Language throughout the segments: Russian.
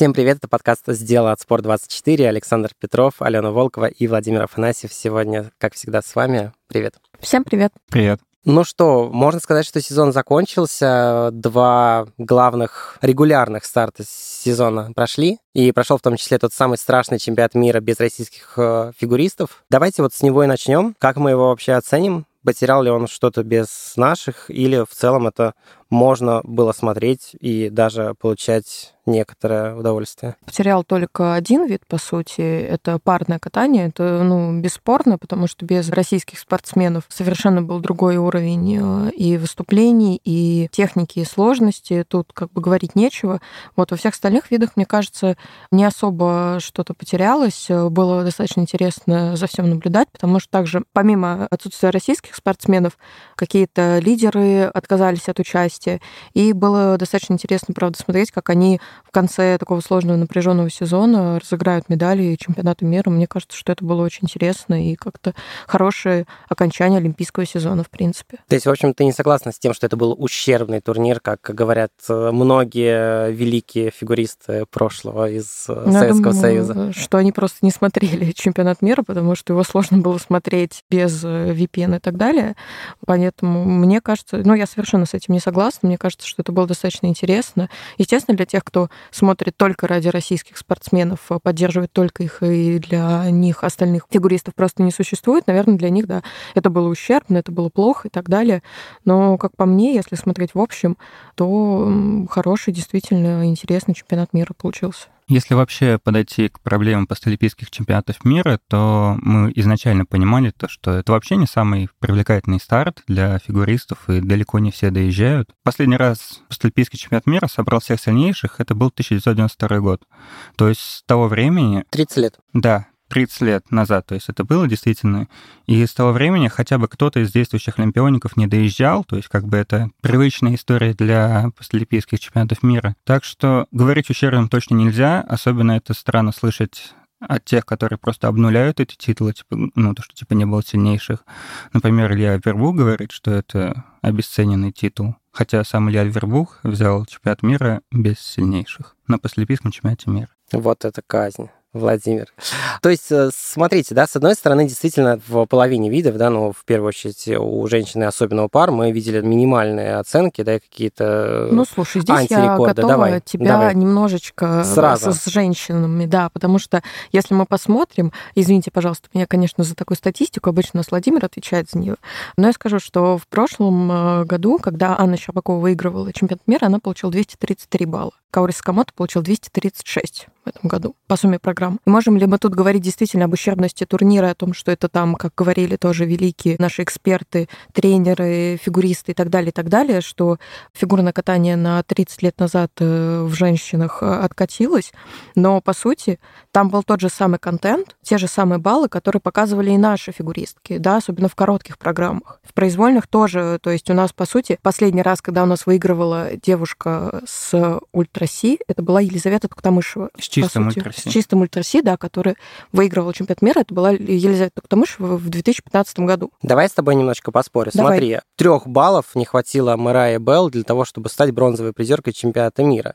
Всем привет, это подкаст «Сделано от Спорт24». Александр Петров, Алена Волкова и Владимир Афанасьев сегодня, как всегда, с вами. Привет. Всем привет. Привет. Ну что, можно сказать, что сезон закончился. Два главных регулярных старта сезона прошли. И прошел в том числе тот самый страшный чемпионат мира без российских э, фигуристов. Давайте вот с него и начнем. Как мы его вообще оценим? Потерял ли он что-то без наших, или в целом это можно было смотреть и даже получать некоторое удовольствие. Потерял только один вид, по сути, это парное катание. Это, ну, бесспорно, потому что без российских спортсменов совершенно был другой уровень э, и выступлений, и техники, и сложности. Тут как бы говорить нечего. Вот во всех остальных видах, мне кажется, не особо что-то потерялось. Было достаточно интересно за всем наблюдать, потому что также, помимо отсутствия российских спортсменов, какие-то лидеры отказались от участия месте. И было достаточно интересно, правда, смотреть, как они в конце такого сложного напряженного сезона разыграют медали чемпионата мира. Мне кажется, что это было очень интересно и как-то хорошее окончание олимпийского сезона, в принципе. То есть, в общем, ты не согласна с тем, что это был ущербный турнир, как говорят э, многие великие фигуристы прошлого из э, ну, Советского думаю, Союза? Что они просто не смотрели чемпионат мира, потому что его сложно было смотреть без э, VPN и так далее. Поэтому мне кажется, ну, я совершенно с этим не согласна классно. Мне кажется, что это было достаточно интересно. Естественно, для тех, кто смотрит только ради российских спортсменов, а поддерживает только их, и для них остальных фигуристов просто не существует, наверное, для них, да, это было ущербно, это было плохо и так далее. Но, как по мне, если смотреть в общем, то хороший, действительно интересный чемпионат мира получился. Если вообще подойти к проблемам постолимпийских чемпионатов мира, то мы изначально понимали то, что это вообще не самый привлекательный старт для фигуристов, и далеко не все доезжают. Последний раз постолимпийский чемпионат мира собрал всех сильнейших, это был 1992 год. То есть с того времени... 30 лет. Да, 30 лет назад, то есть это было действительно. И с того времени хотя бы кто-то из действующих олимпиоников не доезжал, то есть как бы это привычная история для постолимпийских чемпионатов мира. Так что говорить ущербным точно нельзя, особенно это странно слышать от тех, которые просто обнуляют эти титулы, типа, ну, то, что типа не было сильнейших. Например, Илья Вербух говорит, что это обесцененный титул, хотя сам Илья Вербух взял чемпионат мира без сильнейших на послепийском чемпионате мира. Вот это казнь. Владимир. То есть, э, смотрите, да, с одной стороны, действительно, в половине видов, да, ну, в первую очередь, у женщины особенного пар мы видели минимальные оценки, да, какие-то Ну, слушай, здесь я готова давай, тебя давай. немножечко Сразу. с женщинами, да, потому что если мы посмотрим, извините, пожалуйста, меня, конечно, за такую статистику, обычно у нас Владимир отвечает за нее, но я скажу, что в прошлом э, году, когда Анна Щербакова выигрывала чемпионат мира, она получила 233 балла. Каурис Скамото получил 236 в этом году по сумме программ. Можем ли мы тут говорить действительно об ущербности турнира, о том, что это там, как говорили тоже великие наши эксперты, тренеры, фигуристы и так далее, и так далее, что фигурное катание на 30 лет назад э, в женщинах э, откатилось, но по сути там был тот же самый контент, те же самые баллы, которые показывали и наши фигуристки, да, особенно в коротких программах. В произвольных тоже, то есть у нас, по сути, последний раз, когда у нас выигрывала девушка с ультраси, это была Елизавета Туктамышева. Чистым ультраси. С чистым ультраси, да, который выигрывал чемпионат мира, это была Елизавета Туктамышева в 2015 году. Давай с тобой немножко поспорим. Давай. Смотри, трех баллов не хватило Мэрайи Белл для того, чтобы стать бронзовой призеркой чемпионата мира.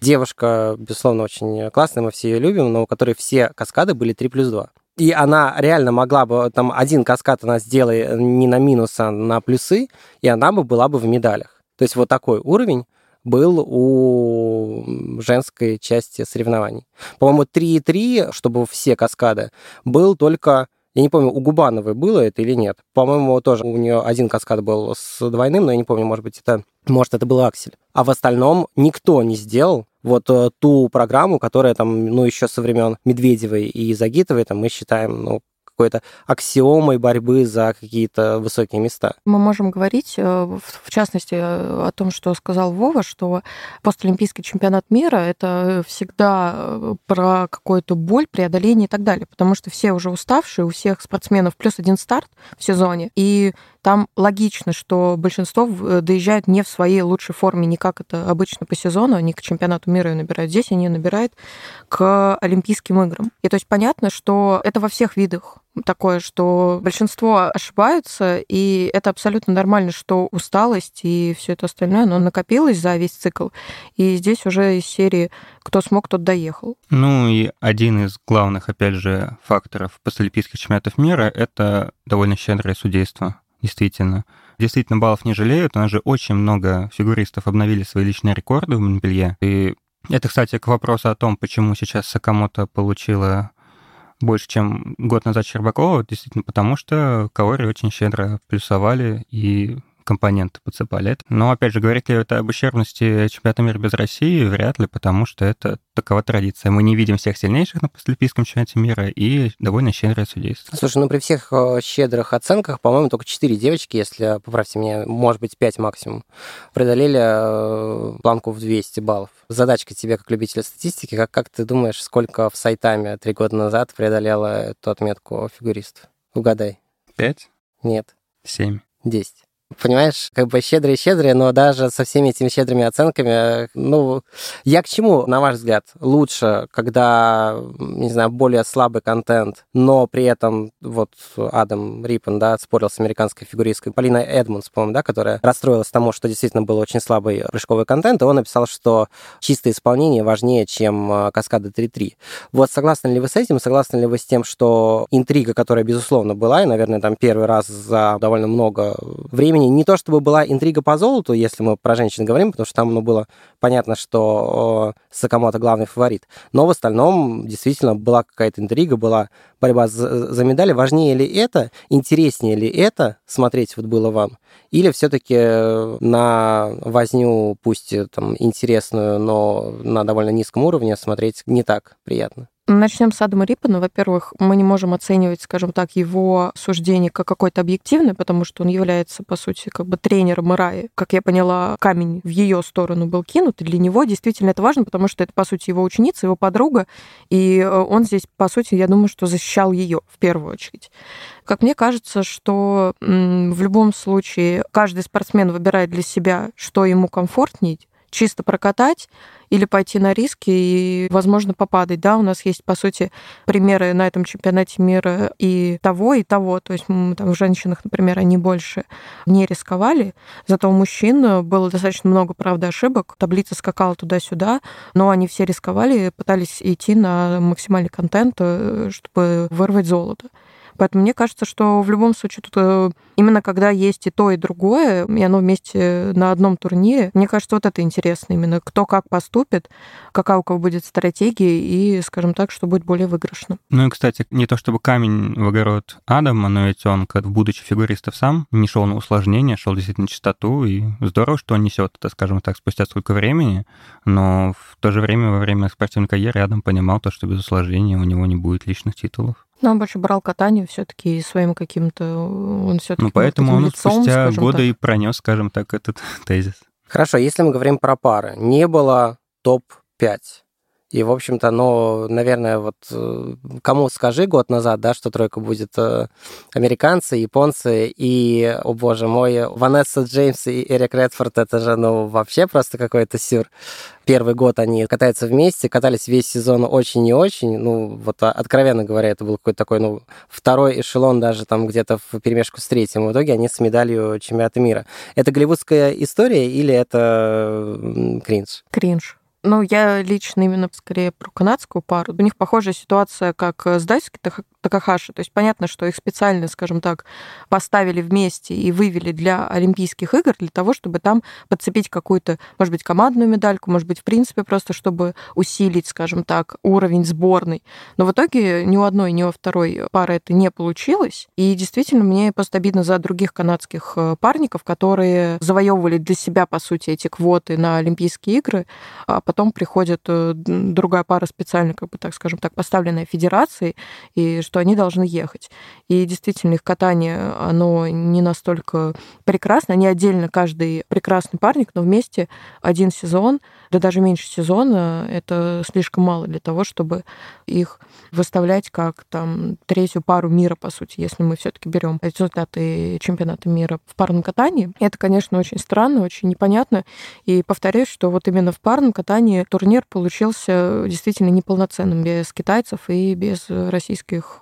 Девушка, безусловно, очень классная, мы все ее любим, но которой все каскады были 3 плюс 2. И она реально могла бы, там, один каскад она сделала не на минус, а на плюсы, и она бы была бы в медалях. То есть вот такой уровень был у женской части соревнований. По-моему, 3,3, чтобы все каскады, был только я не помню, у Губановой было это или нет. По-моему, тоже у нее один каскад был с двойным, но я не помню, может быть, это, может, это был аксель. А в остальном никто не сделал вот э, ту программу, которая там, ну, еще со времен Медведевой и Загитовой, там мы считаем, ну, какой-то аксиомой борьбы за какие-то высокие места. Мы можем говорить, э, в частности, о том, что сказал Вова, что постолимпийский чемпионат мира — это всегда э, про какую-то боль, преодоление и так далее, потому что все уже уставшие, у всех спортсменов плюс один старт в сезоне, и там логично, что большинство э, доезжают не в своей лучшей форме, не как это обычно по сезону, они к чемпионату мира набирают. Здесь они набирают к Олимпийским играм. И то есть понятно, что это во всех видах такое, что большинство ошибаются, и это абсолютно нормально, что усталость и все это остальное, оно накопилось за весь цикл. И здесь уже из серии «Кто смог, тот доехал». Ну и один из главных, опять же, факторов постолимпийских чемпионатов мира — это довольно щедрое судейство, действительно. Действительно, баллов не жалеют. У нас же очень много фигуристов обновили свои личные рекорды в Монпелье. И это, кстати, к вопросу о том, почему сейчас Сакамото получила больше, чем год назад Щербакова, действительно потому, что Каори очень щедро плюсовали и компоненты подсыпали. Но, опять же, говорить ли это об ущербности чемпионата мира без России? Вряд ли, потому что это такова традиция. Мы не видим всех сильнейших на Олимпийском чемпионате мира и довольно щедрое судейство. Слушай, ну при всех э, щедрых оценках, по-моему, только 4 девочки, если, поправьте меня, может быть, 5 максимум, преодолели э, планку в 200 баллов. Задачка тебе, как любителя статистики, как, как ты думаешь, сколько в Сайтаме три года назад преодолела эту отметку фигурист? Угадай. Пять? Нет. Семь. Десять. Понимаешь, как бы щедрые-щедрые, но даже со всеми этими щедрыми оценками, ну, я к чему, на ваш взгляд, лучше, когда, не знаю, более слабый контент, но при этом вот Адам Риппен, да, спорил с американской фигуристкой Полиной Эдмонс, по-моему, да, которая расстроилась тому, что действительно был очень слабый прыжковый контент, и он написал, что чистое исполнение важнее, чем а, каскады 3.3. Вот согласны ли вы с этим? Согласны ли вы с тем, что интрига, которая, безусловно, была, и, наверное, там первый раз за довольно много времени, времени не то чтобы была интрига по золоту, если мы про женщин говорим, потому что там ну, было понятно, что Сакамото главный фаворит, но в остальном действительно была какая-то интрига, была борьба за, за медали. Важнее ли это, интереснее ли это смотреть вот было вам? Или все-таки на возню, пусть там интересную, но на довольно низком уровне смотреть не так приятно? Начнем с Адама Риппена. Во-первых, мы не можем оценивать, скажем так, его суждение как какое-то объективное, потому что он является, по сути, как бы тренером Ираи. Как я поняла, камень в ее сторону был кинут, и для него действительно это важно, потому что это, по сути, его ученица, его подруга, и э, он здесь, по сути, я думаю, что защищал ее в первую очередь. Как мне кажется, что в любом случае каждый спортсмен выбирает для себя, что ему комфортнее, чисто прокатать или пойти на риски и, возможно, попадать. Да, у нас есть, по сути, примеры на этом чемпионате мира и того, и того. То есть там, в женщинах, например, они больше не рисковали, зато у мужчин было достаточно много, правда, ошибок. Таблица скакала туда-сюда, но они все рисковали, пытались идти на максимальный контент, э, чтобы вырвать золото. Поэтому мне кажется, что в любом случае тут э, именно когда есть и то, и другое, и оно вместе на одном турнире, мне кажется, вот это интересно именно, кто как поступит, какая у кого будет стратегия и, скажем так, что будет более выигрышно. Ну и, кстати, не то чтобы камень в огород Адама, но ведь он, как будучи фигуристом сам, не шел на усложнение, шел действительно чистоту, и здорово, что он несет это, скажем так, спустя сколько времени, но в то же время во время спортивной карьеры Адам понимал то, что без усложнения у него не будет личных титулов. Но он больше брал катание все-таки своим каким-то... Он все-таки ну, поэтому он лицом, спустя годы так. и пронес, скажем так, этот тезис. Хорошо, если мы говорим про пары, не было топ-5 и, в общем-то, ну, наверное, вот э, кому скажи год назад, да, что тройка будет э, американцы, японцы и, о боже мой, Ванесса Джеймс и Эрик Редфорд, это же, ну, вообще просто какой-то сюр. Первый год они катаются вместе, катались весь сезон очень и очень, ну, вот откровенно говоря, это был какой-то такой, ну, второй эшелон даже там где-то в перемешку с третьим. В итоге они с медалью чемпионата мира. Это голливудская история или это кринж? Кринж. Ну, я лично именно скорее про канадскую пару. У них похожая ситуация, как с Дайски Такахаши. То есть понятно, что их специально, скажем так, поставили вместе и вывели для Олимпийских игр для того, чтобы там подцепить какую-то, может быть, командную медальку, может быть, в принципе, просто чтобы усилить, скажем так, уровень сборной. Но в итоге ни у одной, ни у второй пары это не получилось. И действительно, мне просто обидно за других канадских э, парников, которые завоевывали для себя, по сути, эти квоты на Олимпийские игры, а потом приходит э, другая пара специально, как бы так скажем так, поставленная федерацией, и что они должны ехать. И действительно, их катание, оно не настолько прекрасно. Они отдельно, каждый прекрасный парник, но вместе один сезон, да даже меньше сезона, это слишком мало для того, чтобы их выставлять как там третью пару мира, по сути, если мы все-таки берем результаты чемпионата мира в парном катании. Это, конечно, очень странно, очень непонятно. И повторюсь, что вот именно в парном катании турнир получился действительно неполноценным без китайцев и без российских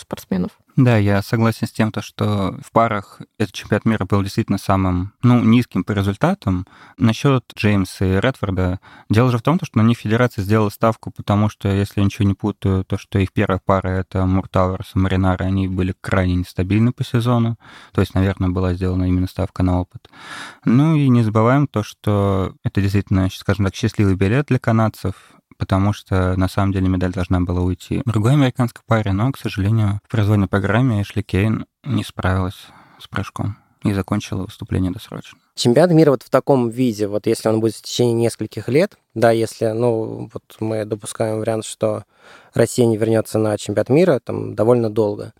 спортсменов. Да, я согласен с тем, то, что в парах этот чемпионат мира был действительно самым, ну, низким по результатам. Насчет Джеймса и Редфорда, дело же в том, что на них федерация сделала ставку, потому что, если я ничего не путаю, то, что их первая пара — это Муртауэрс и Маринары, они были крайне нестабильны по сезону, то есть, наверное, была сделана именно ставка на опыт. Ну и не забываем то, что это действительно, скажем так, счастливый билет для канадцев, потому что на самом деле медаль должна была уйти другой американской паре, но, к сожалению, в произвольной программе Эшли Кейн не справилась с прыжком и закончила выступление досрочно. Чемпионат мира вот в таком виде, вот если он будет в течение нескольких лет, да, если, ну, вот мы допускаем вариант, что Россия не вернется на чемпионат мира, там, довольно долго,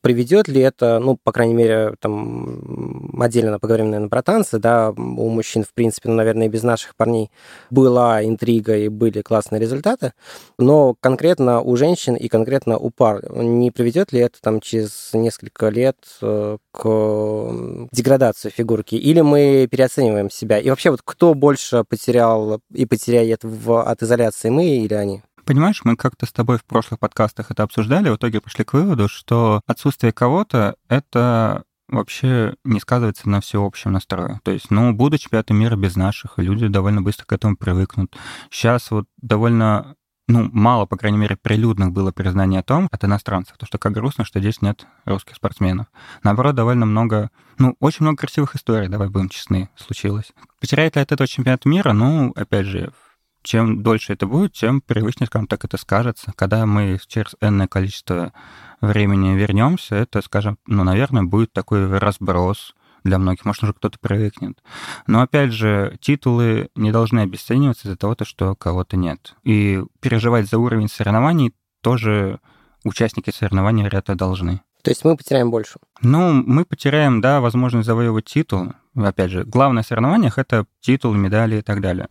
Приведет ли это, ну, по крайней мере, там, отдельно поговорим, наверное, про танцы, да, у мужчин, в принципе, ну, наверное, и без наших парней была интрига и были классные результаты, но конкретно у женщин и конкретно у пар не приведет ли это там через несколько лет э, к деградации фигурки? Или мы переоцениваем себя? И вообще, вот кто больше потерял и потеряет в, от изоляции, мы или они? Понимаешь, мы как-то с тобой в прошлых подкастах это обсуждали, в итоге пришли к выводу, что отсутствие кого-то — это вообще не сказывается на всеобщем настрое. То есть, ну, будут чемпионаты мира без наших, и люди довольно быстро к этому привыкнут. Сейчас вот довольно ну, мало, по крайней мере, прилюдных было признание о том от иностранцев, то, что как грустно, что здесь нет русских спортсменов. Наоборот, довольно много, ну, очень много красивых историй, давай будем честны, случилось. Потеряет ли от этого чемпионат мира? Ну, опять же, чем дольше это будет, тем привычнее, скажем так, это скажется. Когда мы через энное количество времени вернемся, это, скажем, ну, наверное, будет такой разброс для многих. Может, уже кто-то привыкнет. Но, опять же, титулы не должны обесцениваться из-за того, что кого-то нет. И переживать за уровень соревнований тоже участники соревнований, вероятно, должны. То есть мы потеряем больше? Ну, мы потеряем, да, возможность завоевывать титул. Опять же, главное в соревнованиях — это титул, медали и так далее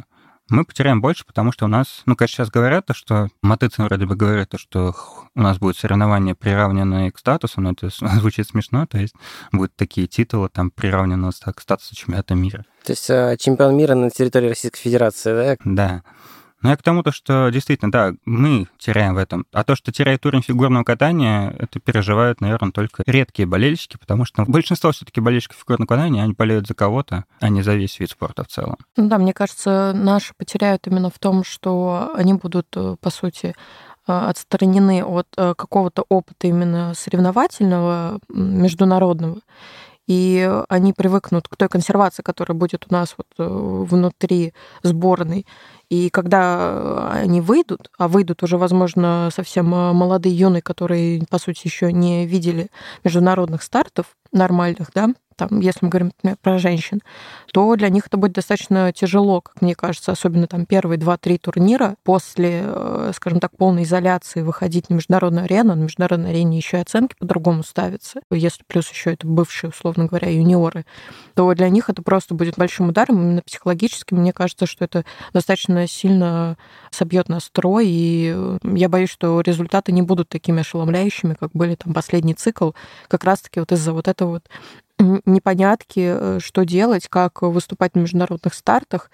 мы потеряем больше, потому что у нас, ну, как сейчас говорят, то, что Матыцин вроде бы говорит, то, что у нас будет соревнования, приравненные к статусу, но это звучит смешно, то есть будут такие титулы, там, приравненные к статусу чемпионата мира. То есть э, чемпион мира на территории Российской Федерации, да? Да. Ну, я к тому, то, что действительно, да, мы теряем в этом. А то, что теряет уровень фигурного катания, это переживают, наверное, только редкие болельщики, потому что большинство все-таки болельщиков фигурного катания, они болеют за кого-то, а не за весь вид спорта в целом. Ну да, мне кажется, наши потеряют именно в том, что они будут, э, по сути, э, отстранены от э, какого-то опыта именно соревновательного, международного, и они привыкнут к той консервации, которая будет у нас вот внутри сборной. И когда они выйдут, а выйдут уже, возможно, совсем э, молодые юные, которые, по сути, еще не видели международных стартов нормальных, да, там, если мы говорим например, про женщин, то для них это будет достаточно тяжело, как мне кажется, особенно там первые два-три турнира после, э, скажем так, полной изоляции выходить на международную арену, на международной арене еще и оценки по-другому ставятся, если плюс еще это бывшие, условно говоря, юниоры, то для них это просто будет большим ударом именно психологически. Мне кажется, что это достаточно сильно собьет настрой, и я боюсь, что результаты не будут такими ошеломляющими, как были там последний цикл, как раз-таки вот из-за вот этого вот непонятки, э, что делать, как выступать на международных стартах.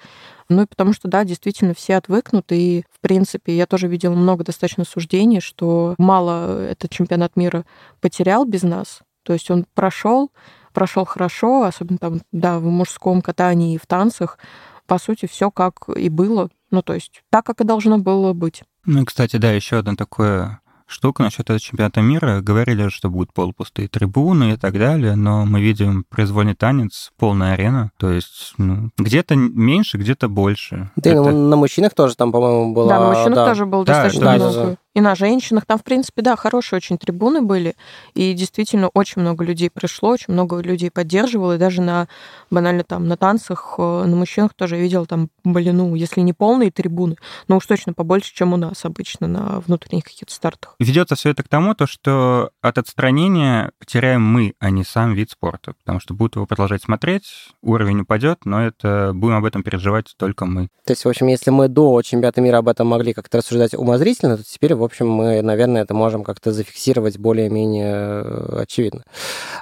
Ну и потому что, да, действительно все отвыкнут, и, в принципе, я тоже видела много достаточно суждений, что мало этот чемпионат мира потерял без нас. То есть он прошел, прошел хорошо, особенно там, да, в мужском катании и в танцах. По сути, все как и было. Ну, то есть так, как и должно было быть. Ну, кстати, да, еще одно такое штука насчет этого чемпионата мира. Говорили, что будут полупустые трибуны и так далее, но мы видим произвольный танец, полная арена. То есть ну, где-то меньше, где-то больше. Да, Это... на мужчинах тоже там, по-моему, было... Да, на мужчинах да. тоже было да, достаточно да, много. И на женщинах. Там, в принципе, да, хорошие очень трибуны были, и действительно очень много людей пришло, очень много людей поддерживало, и даже на, банально там, на танцах, э, на мужчинах тоже видел там, блин, ну, если не полные трибуны, но уж точно побольше, чем у нас обычно на внутренних каких-то стартах. Ведется все это к тому, то, что от отстранения потеряем мы, а не сам вид спорта, потому что будут его продолжать смотреть, уровень упадет, но это будем об этом переживать только мы. То есть, в общем, если мы до чемпионата мира об этом могли как-то рассуждать умозрительно, то теперь, в общем, мы, наверное, это можем как-то зафиксировать более-менее э, очевидно.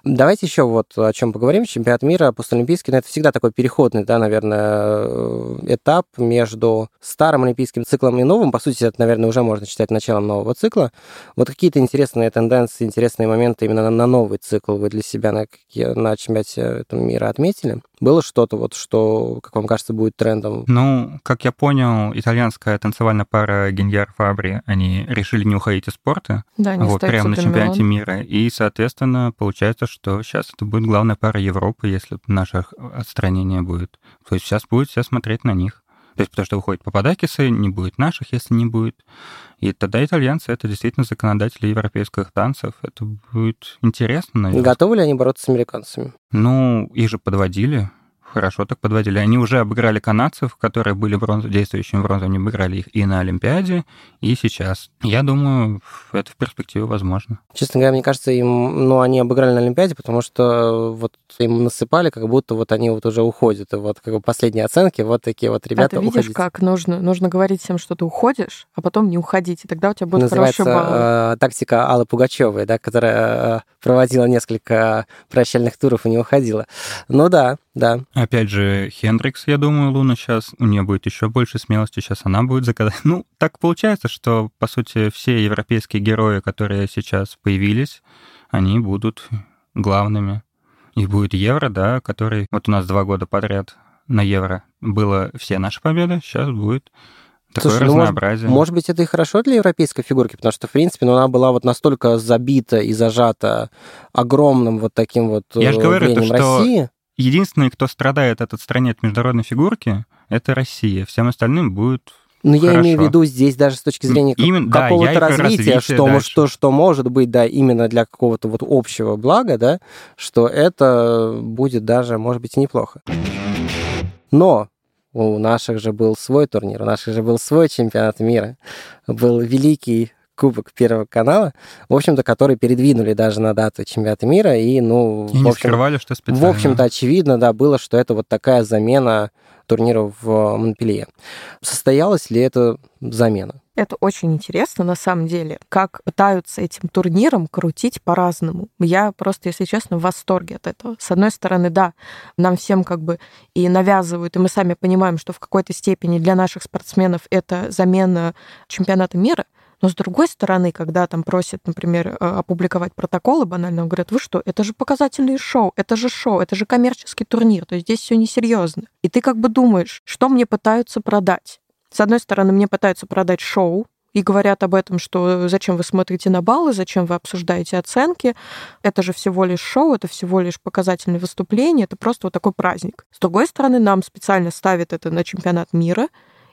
Давайте еще вот о чем поговорим. Чемпионат мира постолимпийский, ну, это всегда такой переходный, да, наверное, э, этап между старым олимпийским циклом и новым. По сути, это, наверное, уже можно считать началом нового цикла. Вот какие-то интересные тенденции, интересные моменты именно на новый цикл вы для себя на, на чемпионате мира отметили? Было что-то, вот, что, как вам кажется, будет трендом? Ну, как я понял, итальянская танцевальная пара Геньяр Фабри, они решили не уходить из спорта. Да, не вот, прямо на чемпионате мира. И, соответственно, получается, что сейчас это будет главная пара Европы, если наше отстранение будет. То есть сейчас будет все смотреть на них. То есть потому что выходит Пападакисы, не будет наших, если не будет. И тогда итальянцы — это действительно законодатели европейских танцев. Это будет интересно, наверное. Готовы ли они бороться с американцами? Ну, их же подводили хорошо так подводили. Они уже обыграли канадцев, которые были бронз... действующими бронзой, они обыграли их и на Олимпиаде, и сейчас. Я думаю, это в перспективе возможно. Честно говоря, мне кажется, им, ну, они обыграли на Олимпиаде, потому что вот им насыпали, как будто вот они вот уже уходят. И вот как бы последние оценки, вот такие вот ребята а ты видишь, уходите. как нужно? Нужно говорить всем, что ты уходишь, а потом не уходить, и тогда у тебя будет Называется, хороший балл. Э, тактика Аллы Пугачевой, да, которая э, проводила несколько прощальных туров и не уходила. Ну да, да. Опять же, Хендрикс, я думаю, Луна сейчас, у нее будет еще больше смелости, сейчас она будет заказать. Ну, так получается, что, по сути, все европейские герои, которые сейчас появились, они будут главными. И будет Евро, да, который... Вот у нас два года подряд на Евро было все наши победы, сейчас будет Такое Слушай, разнообразие. Ну, может, может быть, это и хорошо для европейской фигурки, потому что, в принципе, ну, она была вот настолько забита и зажата огромным вот таким вот Я же говорю, то, что России единственный, кто страдает от отстранения от международной фигурки, это Россия. Всем остальным будет но ну, я имею в виду здесь даже с точки зрения именно, какого-то да, развития, что, что, что может быть, да, именно для какого-то вот общего блага, да, что это будет даже, может быть, и неплохо. Но у наших же был свой турнир, у наших же был свой чемпионат мира, был великий Кубок Первого канала, в общем-то, который передвинули даже на дату чемпионата мира, и, ну, и в общем, скрывали, что специально. В общем-то, очевидно, да, было, что это вот такая замена турнира в Монпелье. Состоялась ли это замена? Это очень интересно, на самом деле, как пытаются этим турниром крутить по-разному. Я просто, если честно, в восторге от этого. С одной стороны, да, нам всем как бы и навязывают, и мы сами понимаем, что в какой-то степени для наших спортсменов это замена чемпионата мира, но с другой стороны, когда там просят, например, э, опубликовать протоколы, банально говорят, вы что, это же показательные шоу, это же шоу, это же коммерческий турнир, то есть здесь все несерьезно. И ты как бы думаешь, что мне пытаются продать? С одной стороны, мне пытаются продать шоу, и говорят об этом, что зачем вы смотрите на баллы, зачем вы обсуждаете оценки, это же всего лишь шоу, это всего лишь показательное выступление, это просто вот такой праздник. С другой стороны, нам специально ставят это на чемпионат мира,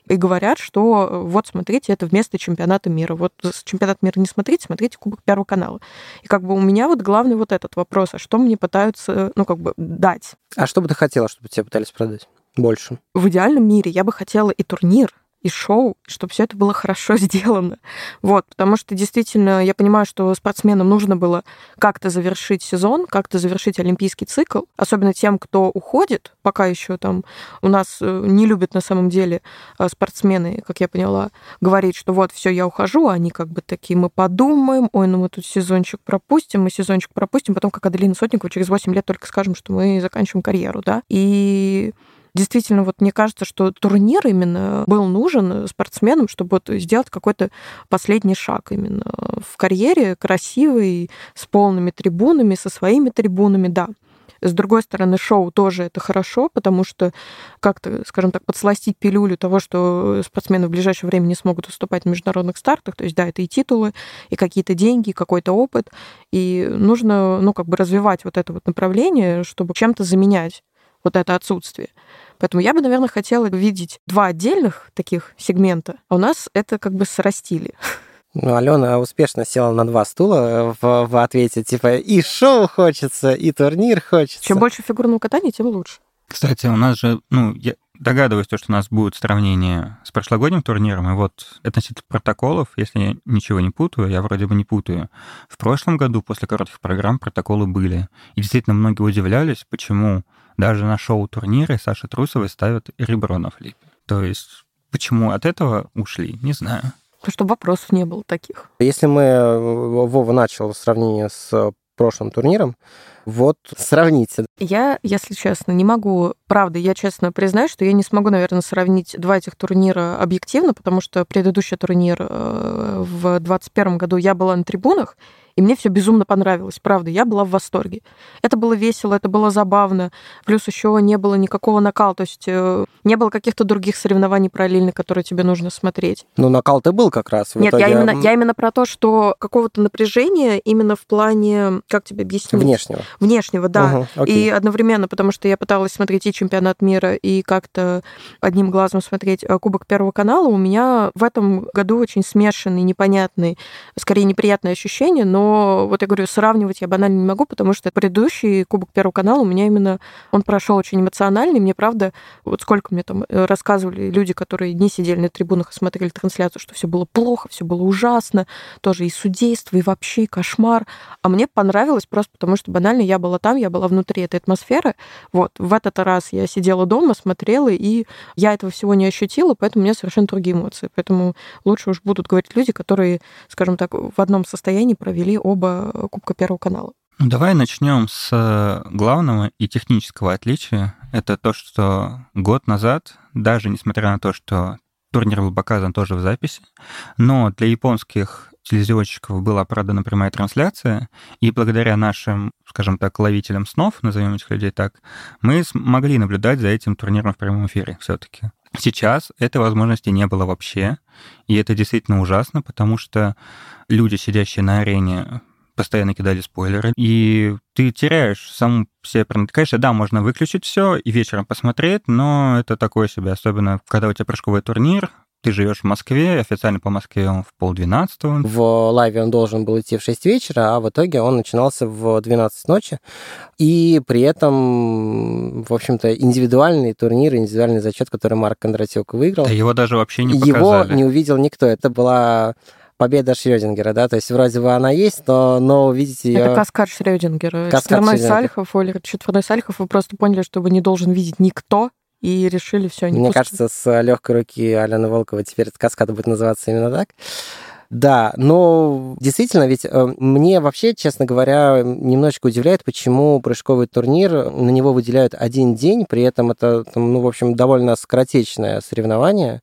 и говорят, что э, вот смотрите, это вместо чемпионата мира. Вот чемпионат мира не смотрите, смотрите Кубок Первого канала. И как бы у меня вот главный вот этот вопрос, а что мне пытаются, ну, как бы дать? А что бы ты хотела, чтобы тебе пытались продать? Больше. В идеальном мире я бы хотела и турнир, и шоу, чтобы все это было хорошо сделано. Вот, потому что действительно я понимаю, что спортсменам нужно было как-то завершить сезон, как-то завершить олимпийский цикл, особенно тем, кто уходит, пока еще там у нас э, не любят на самом деле э, спортсмены, как я поняла, говорить, что вот все, я ухожу, а они как бы такие, мы подумаем, ой, ну мы тут сезончик пропустим, мы сезончик пропустим, потом, как Аделина Сотникова, через 8 лет только скажем, что мы заканчиваем карьеру, да, и действительно, вот мне кажется, что турнир именно был нужен спортсменам, чтобы вот сделать какой-то последний шаг именно в карьере, красивый, с полными трибунами, со своими трибунами, да. С другой стороны, шоу тоже это хорошо, потому что как-то, скажем так, подсластить пилюлю того, что спортсмены в ближайшее время не смогут выступать на международных стартах. То есть, да, это и титулы, и какие-то деньги, и какой-то опыт. И нужно, ну, как бы развивать вот это вот направление, чтобы чем-то заменять вот это отсутствие. Поэтому я бы, наверное, хотела видеть два отдельных таких сегмента, а у нас это как бы срастили. Ну, Алена успешно села на два стула в, в ответе, типа, и шоу хочется, и турнир хочется. Чем больше фигурного катания, тем лучше. Кстати, у нас же, ну, я догадываюсь, то, что у нас будет сравнение с прошлогодним турниром, и вот относительно протоколов, если я ничего не путаю, я вроде бы не путаю, в прошлом году после коротких программ протоколы были. И действительно многие удивлялись, почему даже на шоу-турниры Саши Трусовой ставят ребро на флипе. То есть почему от этого ушли, не знаю. Потому что вопросов не было таких. Если мы, э, Вова начал сравнение с прошлым турниром, вот сравните. Я, если честно, не могу, правда, я честно признаюсь, что я не смогу, наверное, сравнить два этих турнира объективно, потому что предыдущий турнир э, в 2021 году я была на трибунах, и мне все безумно понравилось, правда, я была в восторге. Это было весело, это было забавно. Плюс еще не было никакого накала, то есть э, не было каких-то других соревнований параллельно, которые тебе нужно смотреть. Ну, накал-то был как раз. Нет, итоге... я, именно, я именно про то, что какого-то напряжения именно в плане, как тебе объяснить? Внешнего. Внешнего, да. Угу, и одновременно, потому что я пыталась смотреть и чемпионат мира, и как-то одним глазом смотреть э, Кубок Первого канала, у меня в этом году очень смешанный, непонятный, скорее неприятное ощущение, но вот я говорю, сравнивать я банально не могу, потому что предыдущий Кубок Первого канала у меня именно, он прошел очень эмоциональный. Мне, правда, вот сколько мне там э, рассказывали люди, которые не сидели на трибунах и смотрели трансляцию, что все было плохо, все было ужасно, тоже и судейство, и вообще кошмар. А мне понравилось просто потому, что банально я была там, я была внутри этой атмосферы. Вот, в этот раз я сидела дома, смотрела, и я этого всего не ощутила, поэтому у меня совершенно другие эмоции. Поэтому лучше уж будут говорить люди, которые, скажем так, в одном состоянии провели оба Кубка Первого канала. Ну, давай начнем с э, главного и технического отличия. Это то, что год назад, даже несмотря на то, что турнир был показан тоже в записи, но для японских телевизионщиков была продана прямая трансляция, и благодаря нашим, скажем так, ловителям снов, назовем этих людей так, мы смогли наблюдать за этим турниром в прямом эфире все-таки. Сейчас этой возможности не было вообще, и это действительно ужасно, потому что люди, сидящие на арене, постоянно кидали спойлеры, и ты теряешь сам себе... Конечно, да, можно выключить все и вечером посмотреть, но это такое себе, особенно когда у тебя прыжковый турнир, ты живешь в Москве, официально по Москве он в полдвенадцатого. В лайве он должен был идти в 6 вечера, а в итоге он начинался в 12 ночи. И при этом, в общем-то, индивидуальный турнир, индивидуальный зачет, который Марк Кондратюк выиграл. Да его даже вообще не показали. Его не увидел никто. Это была победа Шрёдингера, да, то есть вроде бы она есть, но, но увидите ее... Это каскад Шрёдингера. Каскад четверной Шрёдингера. Сальхов, Олер, четверной Сальхов, вы просто поняли, что вы не должен видеть никто, и решили все не Мне пускать. кажется, с легкой руки Алены Волкова теперь этот каскад будет называться именно так. Да, но действительно, ведь э, мне вообще, честно говоря, немножечко удивляет, почему прыжковый турнир, на него выделяют один день, при этом это, ну, в общем, довольно скоротечное соревнование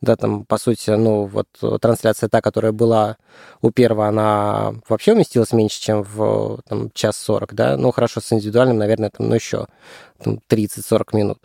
да, там, по сути, ну, вот трансляция та, которая была у первого, она вообще уместилась меньше, чем в там, час сорок, да, ну, хорошо, с индивидуальным, наверное, там, ну, еще 30-40 минут.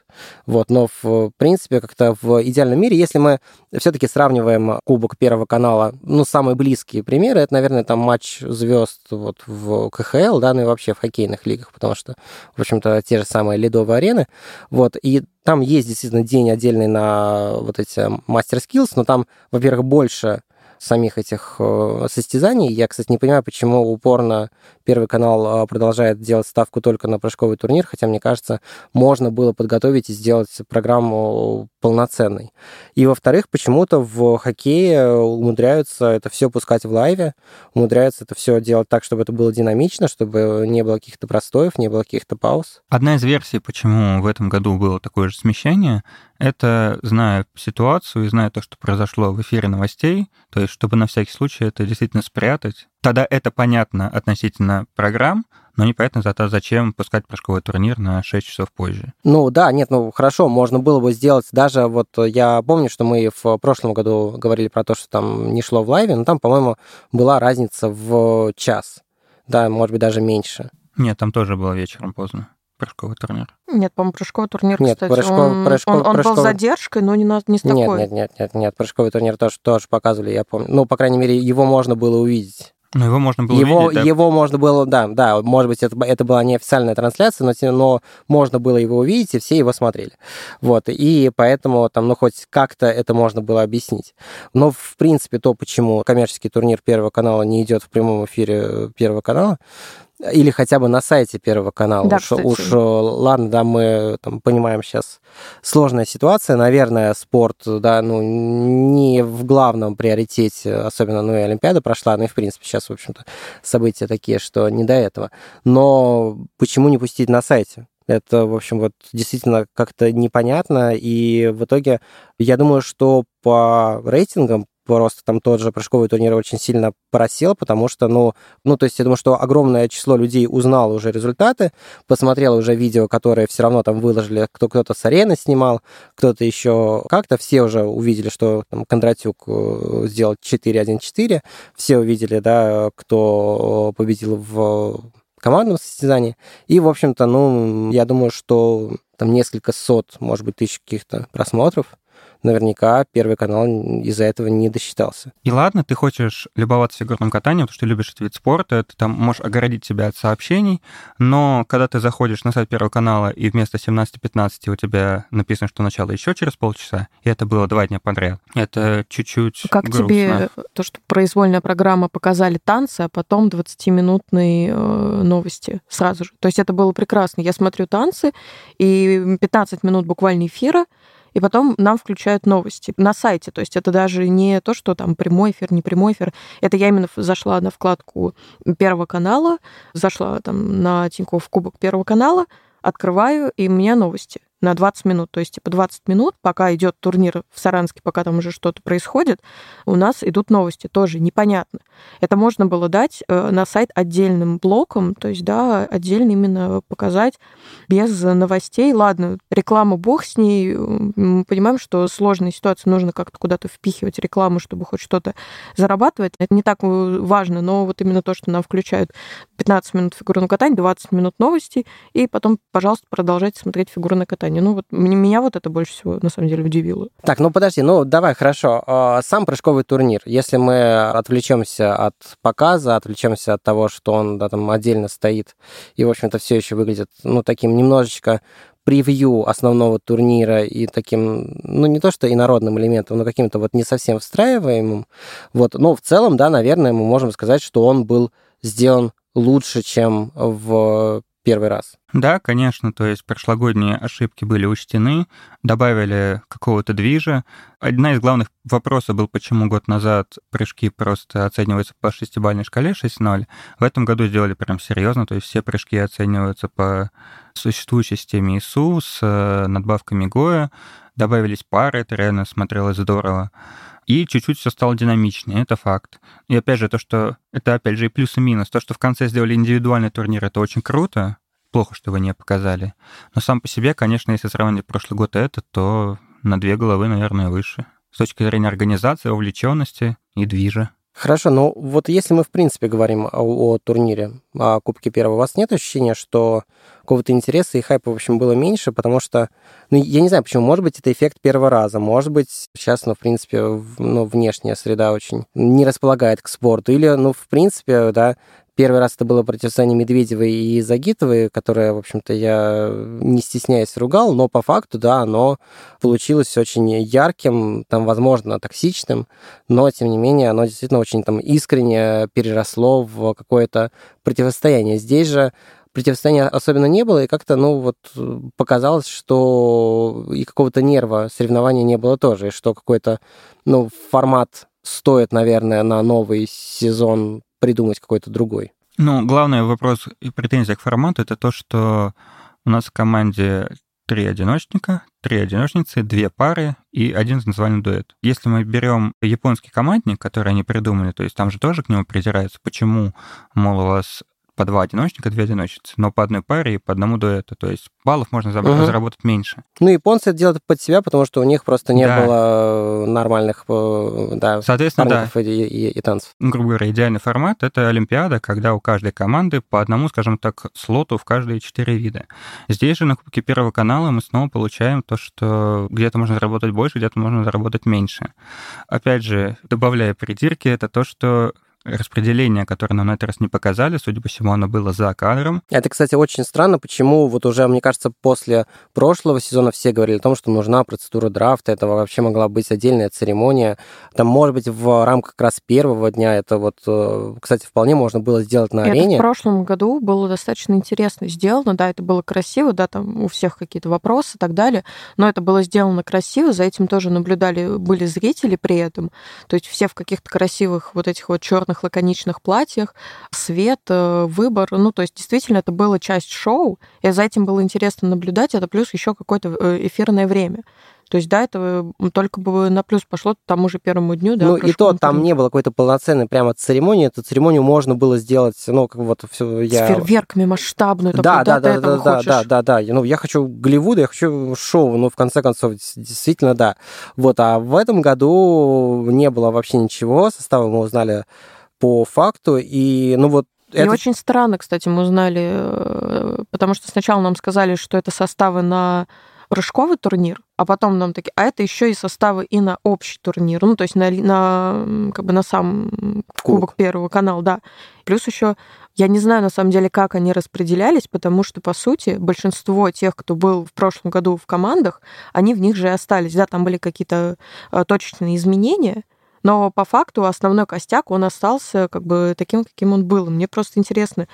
Вот, но в принципе как-то в идеальном мире, если мы все-таки сравниваем Кубок Первого канала, ну, самые близкие примеры, это, наверное, там матч звезд вот в КХЛ, да, ну и вообще в хоккейных лигах, потому что, в общем-то, те же самые ледовые арены, вот, и там есть действительно день отдельный на вот эти мастер скиллс, но там, во-первых, больше самих этих э, состязаний. Я, кстати, не понимаю, почему упорно Первый канал э, продолжает делать ставку только на прыжковый турнир, хотя, мне кажется, можно было подготовить и сделать программу полноценной. И, во-вторых, почему-то в хоккее умудряются это все пускать в лайве, умудряются это все делать так, чтобы это было динамично, чтобы не было каких-то простоев, не было каких-то пауз. Одна из версий, почему в этом году было такое же смещение, это, зная ситуацию и зная то, что произошло в эфире новостей, то есть чтобы на всякий случай это действительно спрятать, тогда это понятно относительно программ, но непонятно зато зачем пускать прыжковый турнир на 6 часов позже. Ну да, нет, ну хорошо, можно было бы сделать даже, вот я помню, что мы в прошлом году говорили про то, что там не шло в лайве, но там, по-моему, была разница в час, да, может быть, даже меньше. Нет, там тоже было вечером поздно прыжковый турнир? Нет, по-моему, прыжковый турнир, нет, кстати, прыжков, он, прыжков, он, он прыжков... был с задержкой, но не, на, не с такой. Нет, нет, нет, нет, нет, прыжковый турнир тоже, тоже показывали, я помню. Ну, по крайней мере, его можно было увидеть. Но его можно было его, увидеть, да? Его можно было, да, да, может быть, это, это была не официальная трансляция, но, но можно было его увидеть, и все его смотрели. Вот, и поэтому там, ну, хоть как-то это можно было объяснить. Но, в принципе, то, почему коммерческий турнир Первого канала не идет в прямом эфире Первого канала, или хотя бы на сайте Первого канала. Да, уж, уж ладно, да, мы там, понимаем сейчас сложная ситуация. Наверное, спорт, да, ну, не в главном приоритете, особенно, ну, и Олимпиада прошла, ну, и, в принципе, сейчас, в общем-то, события такие, что не до этого. Но почему не пустить на сайте? Это, в общем, вот действительно как-то непонятно, и в итоге я думаю, что по рейтингам просто там тот же прыжковый турнир очень сильно просел, потому что, ну, ну, то есть я думаю, что огромное число людей узнало уже результаты, посмотрело уже видео, которые все равно там выложили, кто кто-то с арены снимал, кто-то еще как-то, все уже увидели, что там Кондратюк э, сделал 4-1-4, все увидели, да, кто победил в командном состязании. И, в общем-то, ну, я думаю, что там несколько сот, может быть, тысяч каких-то просмотров наверняка Первый канал из-за этого не досчитался. И ладно, ты хочешь любоваться фигурным катанием, потому что ты любишь этот вид спорта, ты там можешь огородить себя от сообщений, но когда ты заходишь на сайт Первого канала, и вместо 17.15 у тебя написано, что начало еще через полчаса, и это было два дня подряд, это чуть-чуть Как грустно. тебе то, что произвольная программа показали танцы, а потом 20-минутные э, новости сразу же? То есть это было прекрасно. Я смотрю танцы, и 15 минут буквально эфира, и потом нам включают новости на сайте. То есть это даже не то, что там прямой эфир, не прямой эфир. Это я именно зашла на вкладку Первого канала, зашла там на Тинькофф Кубок Первого канала, открываю, и у меня новости на 20 минут. То есть, типа, 20 минут, пока идет турнир в Саранске, пока там уже что-то происходит, у нас идут новости. Тоже непонятно. Это можно было дать э, на сайт отдельным блоком, то есть, да, отдельно именно показать без новостей. Ладно, реклама бог с ней. Мы понимаем, что сложная ситуация, нужно как-то куда-то впихивать рекламу, чтобы хоть что-то зарабатывать. Это не так важно, но вот именно то, что нам включают 15 минут фигурного катания, 20 минут новостей, и потом, пожалуйста, продолжайте смотреть фигурное катание плане. Ну, вот меня вот это больше всего, на самом деле, удивило. Так, ну подожди, ну давай, хорошо. А, сам прыжковый турнир, если мы отвлечемся от показа, отвлечемся от того, что он да, там отдельно стоит и, в общем-то, все еще выглядит, ну, таким немножечко превью основного турнира и таким, ну, не то что инородным элементом, но каким-то вот не совсем встраиваемым. Вот. Но в целом, да, наверное, мы можем сказать, что он был сделан лучше, чем в первый раз. Да, конечно, то есть прошлогодние ошибки были учтены, добавили какого-то движа. Одна из главных вопросов был, почему год назад прыжки просто оцениваются по шестибалльной шкале 6.0. В этом году сделали прям серьезно, то есть все прыжки оцениваются по существующей системе ИСУ с э, надбавками ГОЯ, добавились пары, это реально смотрелось здорово и чуть-чуть все стало динамичнее, это факт. И опять же, то, что это, опять же, и плюс и минус. То, что в конце сделали индивидуальный турнир, это очень круто, плохо, что вы не показали. Но сам по себе, конечно, если сравнивать прошлый год и этот, то на две головы, наверное, выше. С точки зрения организации, увлеченности и движа. Хорошо, но вот если мы в принципе говорим о, о турнире, о Кубке Первого, у вас нет ощущения, что какого-то интереса и хайпа, в общем, было меньше, потому что, ну, я не знаю почему, может быть, это эффект первого раза, может быть, сейчас, ну, в принципе, ну, внешняя среда очень не располагает к спорту, или, ну, в принципе, да, Первый раз это было противостояние Медведевой и Загитовой, которое, в общем-то, я не стесняясь ругал, но по факту, да, оно получилось очень ярким, там, возможно, токсичным, но, тем не менее, оно действительно очень там искренне переросло в какое-то противостояние. Здесь же противостояния особенно не было, и как-то, ну, вот показалось, что и какого-то нерва соревнования не было тоже, и что какой-то, ну, формат стоит, наверное, на новый сезон придумать какой-то другой. Ну, главный вопрос и претензия к формату это то, что у нас в команде три одиночника, три одиночницы, две пары и один танцевальный дуэт. Если мы берем японский командник, который они придумали, то есть там же тоже к нему придираются, почему, мол, у вас по два одиночника, две одиночницы, но по одной паре и по одному дуэту. То есть баллов можно угу. заработать меньше. Ну, японцы это делают под себя, потому что у них просто не да. было нормальных э, да, Соответственно, да. и, и, и танцев. Ну, грубо говоря, идеальный формат — это Олимпиада, когда у каждой команды по одному, скажем так, слоту в каждые четыре вида. Здесь же на Кубке Первого канала мы снова получаем то, что где-то можно заработать больше, где-то можно заработать меньше. Опять же, добавляя придирки, это то, что распределение, которое нам на этот раз не показали, судя по всему, оно было за кадром. Это, кстати, очень странно, почему вот уже, мне кажется, после прошлого сезона все говорили о том, что нужна процедура драфта, это вообще могла быть отдельная церемония. Там, может быть, в рамках как раз первого дня это вот, э, кстати, вполне можно было сделать на это арене. в прошлом году было достаточно интересно сделано, да, это было красиво, да, там у всех какие-то вопросы и так далее, но это было сделано красиво, за этим тоже наблюдали, были зрители при этом, то есть все в каких-то красивых вот этих вот черных лаконичных платьях, свет, э, выбор, ну, то есть действительно это была часть шоу, и за этим было интересно наблюдать, это плюс еще какое-то э, эфирное время. То есть, да, это только бы на плюс пошло тому же первому дню, да. Ну, и то там не было какой-то полноценной прямо церемонии. Эту церемонию можно было сделать, ну, как вот все я... С фейерверками масштабную. Да, да, да, да, да, да, да, да. Ну, я хочу Голливуда, я хочу шоу, ну, в конце концов, действительно, да. Вот, а в этом году не было вообще ничего. Состава мы узнали по факту, и, ну, вот это... И очень странно, кстати, мы узнали, э, потому что сначала нам сказали, что это составы на прыжковый турнир, а потом нам такие, а это еще и составы и на общий турнир, ну, то есть на, на как бы на сам Кубок, Кубок Первого канала, да. Плюс еще я не знаю, на самом деле, как они распределялись, потому что, по сути, большинство тех, кто был в прошлом году в командах, они в них же и остались. Да, там были какие-то э, точечные изменения, но по факту основной костяк, он остался как бы таким, каким он был. Мне просто интересно,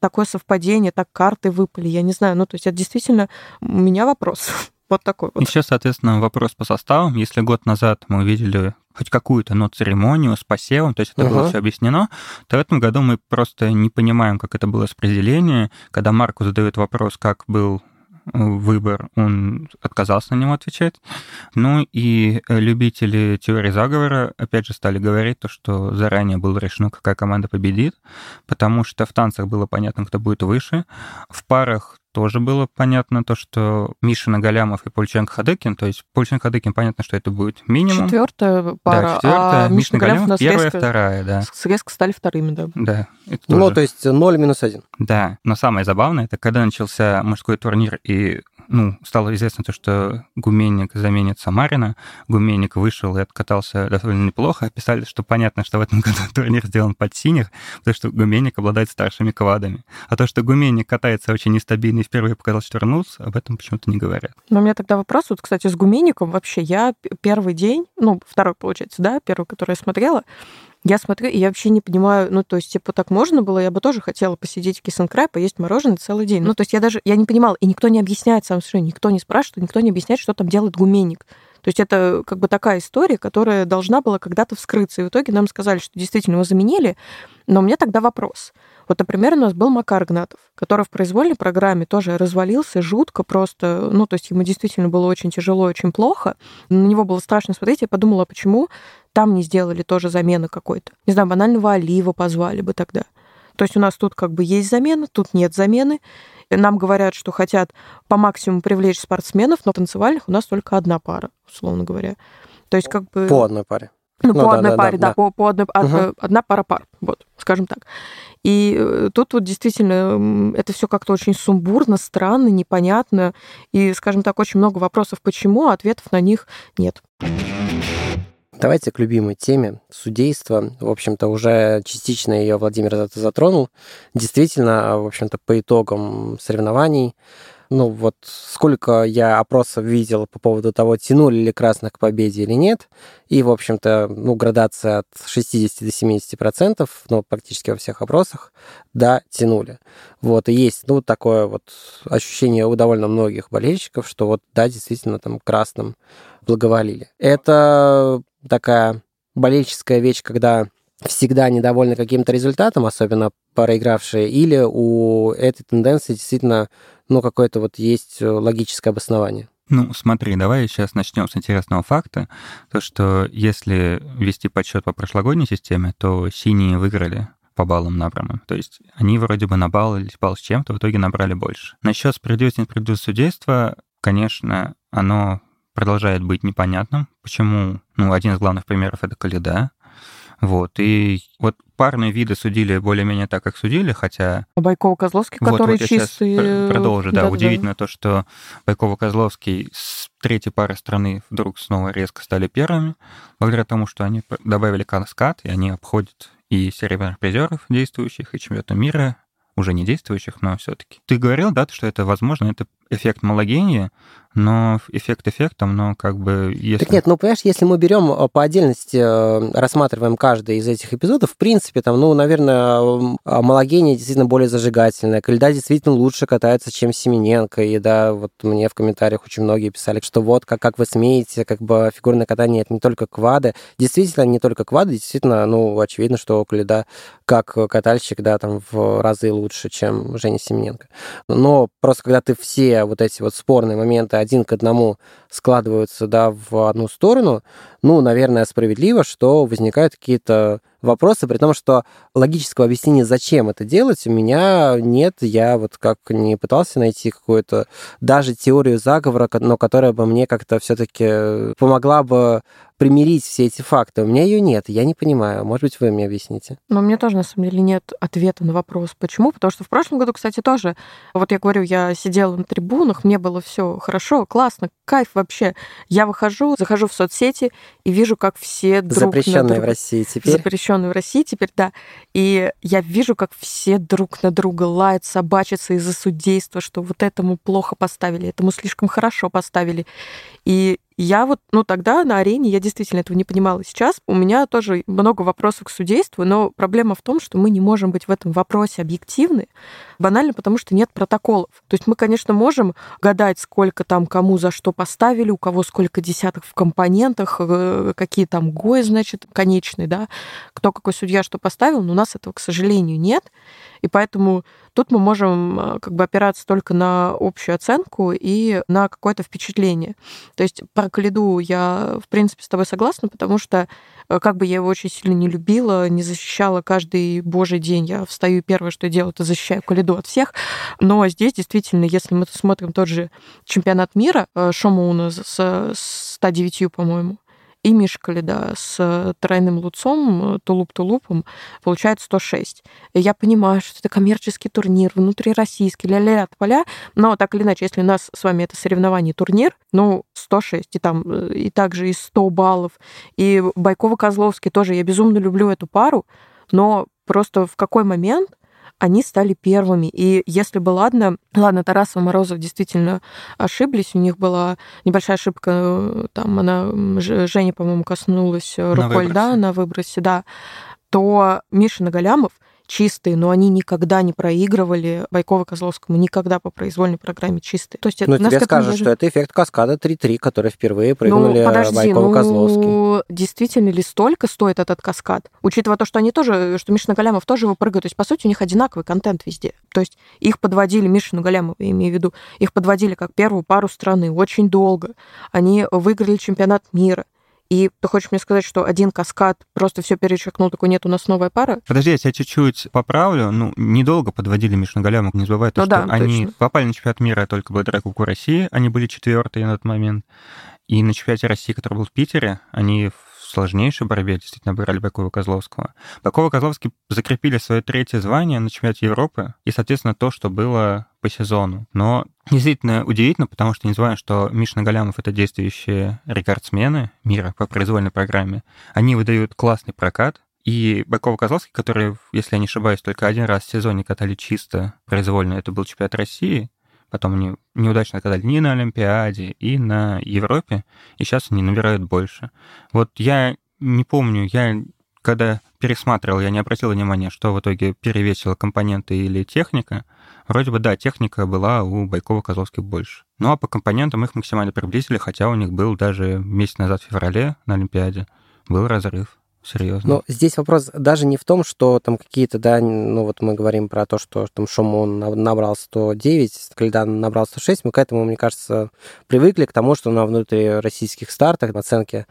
такое совпадение, так карты выпали, я не знаю. Ну, то есть это действительно у меня вопрос. Вот такой вот. Еще, соответственно, вопрос по составам. Если год назад мы увидели хоть какую-то, но церемонию с посевом, то есть это uh-huh. было все объяснено, то в этом году мы просто не понимаем, как это было распределение. Когда Марку задают вопрос, как был выбор, он отказался на него отвечать. Ну и э, любители теории заговора, опять же, стали говорить то, что заранее было решено, какая команда победит, потому что в танцах было понятно, кто будет выше. В парах тоже было понятно то, что Миша Нагалямов и Польченко Хадыкин, то есть Польченко Хадыкин, понятно, что это будет минимум. Четвертая пара, да, четвертая, а Миша Нагалямов, Нагалямов первая, резко, вторая, да. Резко стали вторыми, да. Да. Это ну, тоже. то есть 0 минус 1. Да, но самое забавное, это когда начался мужской турнир, и ну, стало известно то, что Гуменник заменит Самарина. Гуменник вышел и откатался довольно неплохо. Описали, что понятно, что в этом году турнир сделан под синих, потому что Гуменник обладает старшими квадами. А то, что Гуменник катается очень нестабильно и впервые показал, что вернулся, об этом почему-то не говорят. Но у меня тогда вопрос, вот, кстати, с Гуменником вообще. Я первый день, ну, второй, получается, да, первый, который я смотрела, я смотрю, и я вообще не понимаю, ну, то есть, типа, так можно было, я бы тоже хотела посидеть в Киссенкрай, поесть мороженое целый день. Ну, то есть, я даже, я не понимала, и никто не объясняет сам что никто не спрашивает, никто не объясняет, что там делает гуменник. То есть это как бы такая история, которая должна была когда-то вскрыться. И в итоге нам сказали, что действительно его заменили. Но у меня тогда вопрос. Вот, например, у нас был Макар Гнатов, который в произвольной программе тоже развалился жутко просто. Ну, то есть ему действительно было очень тяжело, очень плохо. На него было страшно смотреть. Я подумала, почему там не сделали тоже замены какой-то. Не знаю, банального Олива позвали бы тогда. То есть у нас тут как бы есть замена, тут нет замены. Нам говорят, что хотят по максимуму привлечь спортсменов, но танцевальных у нас только одна пара, условно говоря. То есть как бы... По одной паре. Ну, ну по да, одной да, паре, да, да, По, по одной, угу. одна пара пар, вот, скажем так. И э, тут вот действительно это все как-то очень сумбурно, странно, непонятно. И, скажем так, очень много вопросов, почему, а ответов на них нет. Давайте к любимой теме судейства. В общем-то, уже частично ее Владимир затронул. Действительно, в общем-то, по итогам соревнований ну вот сколько я опросов видел по поводу того, тянули ли красных к победе или нет, и, в общем-то, ну, градация от 60 до 70 процентов, ну, практически во всех опросах, да, тянули. Вот, и есть, ну, такое вот ощущение у довольно многих болельщиков, что вот, да, действительно, там, красным благоволили. Это такая болельческая вещь, когда всегда недовольны каким-то результатом, особенно проигравшие, или у этой тенденции действительно ну, какое-то вот есть логическое обоснование? Ну, смотри, давай сейчас начнем с интересного факта. То, что если вести подсчет по прошлогодней системе, то синие выиграли по баллам набранным. То есть они вроде бы на балл с чем-то в итоге набрали больше. Насчет справедливости и несправедливости судейства, конечно, оно продолжает быть непонятным. Почему? Ну, один из главных примеров — это Каледа. Вот, и вот парные виды судили более-менее так, как судили, хотя... Байкова-Козловский, вот, который вот чистый... продолжу, да, да удивительно да. то, что Байкова-Козловский с третьей пары страны вдруг снова резко стали первыми, благодаря тому, что они добавили каскад, и они обходят и серебряных призеров действующих, и чемпионата мира уже не действующих, но все-таки. Ты говорил, да, что это возможно, это эффект малогения, но эффект эффектом, но как бы если... Так нет, ну, понимаешь, если мы берем э, по отдельности, э, рассматриваем каждый из этих эпизодов, в принципе, там, ну, наверное, а малогения действительно более зажигательная, Кальда действительно лучше катается, чем Семененко, и да, вот мне в комментариях очень многие писали, что вот, как, как вы смеете, как бы фигурное катание это не только квады, действительно, не только квады, действительно, ну, очевидно, что Кальда как катальщик, да, там в разы лучше, чем Женя Семененко. Но просто когда ты все вот эти вот спорные моменты один к одному складываются да, в одну сторону, ну, наверное, справедливо, что возникают какие-то вопросы, при том, что логического объяснения, зачем это делать, у меня нет. Я вот как не пытался найти какую-то даже теорию заговора, но которая бы мне как-то все-таки помогла бы примирить все эти факты. У меня ее нет, я не понимаю. Может быть, вы мне объясните. Но у меня тоже, на самом деле, нет ответа на вопрос, почему. Потому что в прошлом году, кстати, тоже, вот я говорю, я сидела на трибунах, мне было все хорошо, классно, кайф вообще. Я выхожу, захожу в соцсети и вижу, как все друг Запрещенные на друга... в России теперь. Запрещенные в России теперь, да. И я вижу, как все друг на друга лают, собачатся из-за судейства, что вот этому плохо поставили, этому слишком хорошо поставили. И я вот, ну тогда на арене я действительно этого не понимала. Сейчас у меня тоже много вопросов к судейству, но проблема в том, что мы не можем быть в этом вопросе объективны, банально потому, что нет протоколов. То есть мы, конечно, можем гадать, сколько там кому за что поставили, у кого сколько десяток в компонентах, э, какие там гои, значит, конечные, да, кто какой судья что поставил, но у нас этого, к сожалению, нет. И поэтому тут мы можем э, как бы опираться только на общую оценку и на какое-то впечатление. То есть про Калиду я, в принципе, с тобой согласна, потому что э, как бы я его очень сильно не любила, не защищала каждый божий день, я встаю и первое, что я делаю, это защищаю Калиду от всех. Но здесь действительно, если мы смотрим тот же чемпионат мира э, Шомуна с 109, по-моему, и Мишкали, да, с тройным луцом, тулуп-тулупом, получает 106. И я понимаю, что это коммерческий турнир, внутрироссийский, ля-ля-ля, поля, но так или иначе, если у нас с вами это соревнование турнир, ну, 106, и там, э, и также и 100 баллов, и Байкова-Козловский тоже, я безумно люблю эту пару, но просто в какой момент они стали первыми. И если бы, ладно, ладно, Тарасов Морозов действительно ошиблись, у них была небольшая ошибка, э, там она, Женя, по-моему, коснулась рукой льда на выбросе, да, то Миша Нагалямов — чистые, но они никогда не проигрывали Байково-Козловскому, никогда по произвольной программе чистые. То есть ну, тебе скажут, даже... что это эффект каскада 3-3, который впервые прыгнули ну, подожди, Байково-Козловский. Ну, действительно ли столько стоит этот каскад? Учитывая то, что они тоже, что Миша Нагалямов тоже его прыгают. То есть, по сути, у них одинаковый контент везде. То есть, их подводили, Миша Нагалямов, я имею в виду, их подводили как первую пару страны очень долго. Они выиграли чемпионат мира. И ты хочешь мне сказать, что один каскад просто все перечеркнул, такой нет, у нас новая пара? Подожди, я тебя чуть-чуть поправлю. Ну, недолго подводили Мишу Галяму, не забывай, то, ну, что да, они точно. попали на чемпионат мира только благодаря Кубку России, они были четвертые на тот момент. И на чемпионате России, который был в Питере, они сложнейшей борьбе действительно обыграли Бакова Козловского. Бакова Козловский закрепили свое третье звание на чемпионате Европы и, соответственно, то, что было по сезону. Но действительно удивительно, потому что не забываем, что Мишна Галямов — это действующие рекордсмены мира по произвольной программе. Они выдают классный прокат, и Бакова Козловский, который, если я не ошибаюсь, только один раз в сезоне катали чисто произвольно, это был чемпионат России, потом они неудачно катали ни на Олимпиаде, и на Европе, и сейчас они набирают больше. Вот я не помню, я когда пересматривал, я не обратил внимания, что в итоге перевесило компоненты или техника. Вроде бы, да, техника была у Байкова-Козловских больше. Ну а по компонентам их максимально приблизили, хотя у них был даже месяц назад в феврале на Олимпиаде был разрыв. Серьезно. Но здесь вопрос даже не в том, что там какие-то, да, ну вот мы говорим про то, что там Шумон набрал 109, Кальдан набрал 106, мы к этому, мне кажется, привыкли, к тому, что на внутрироссийских стартах на оценке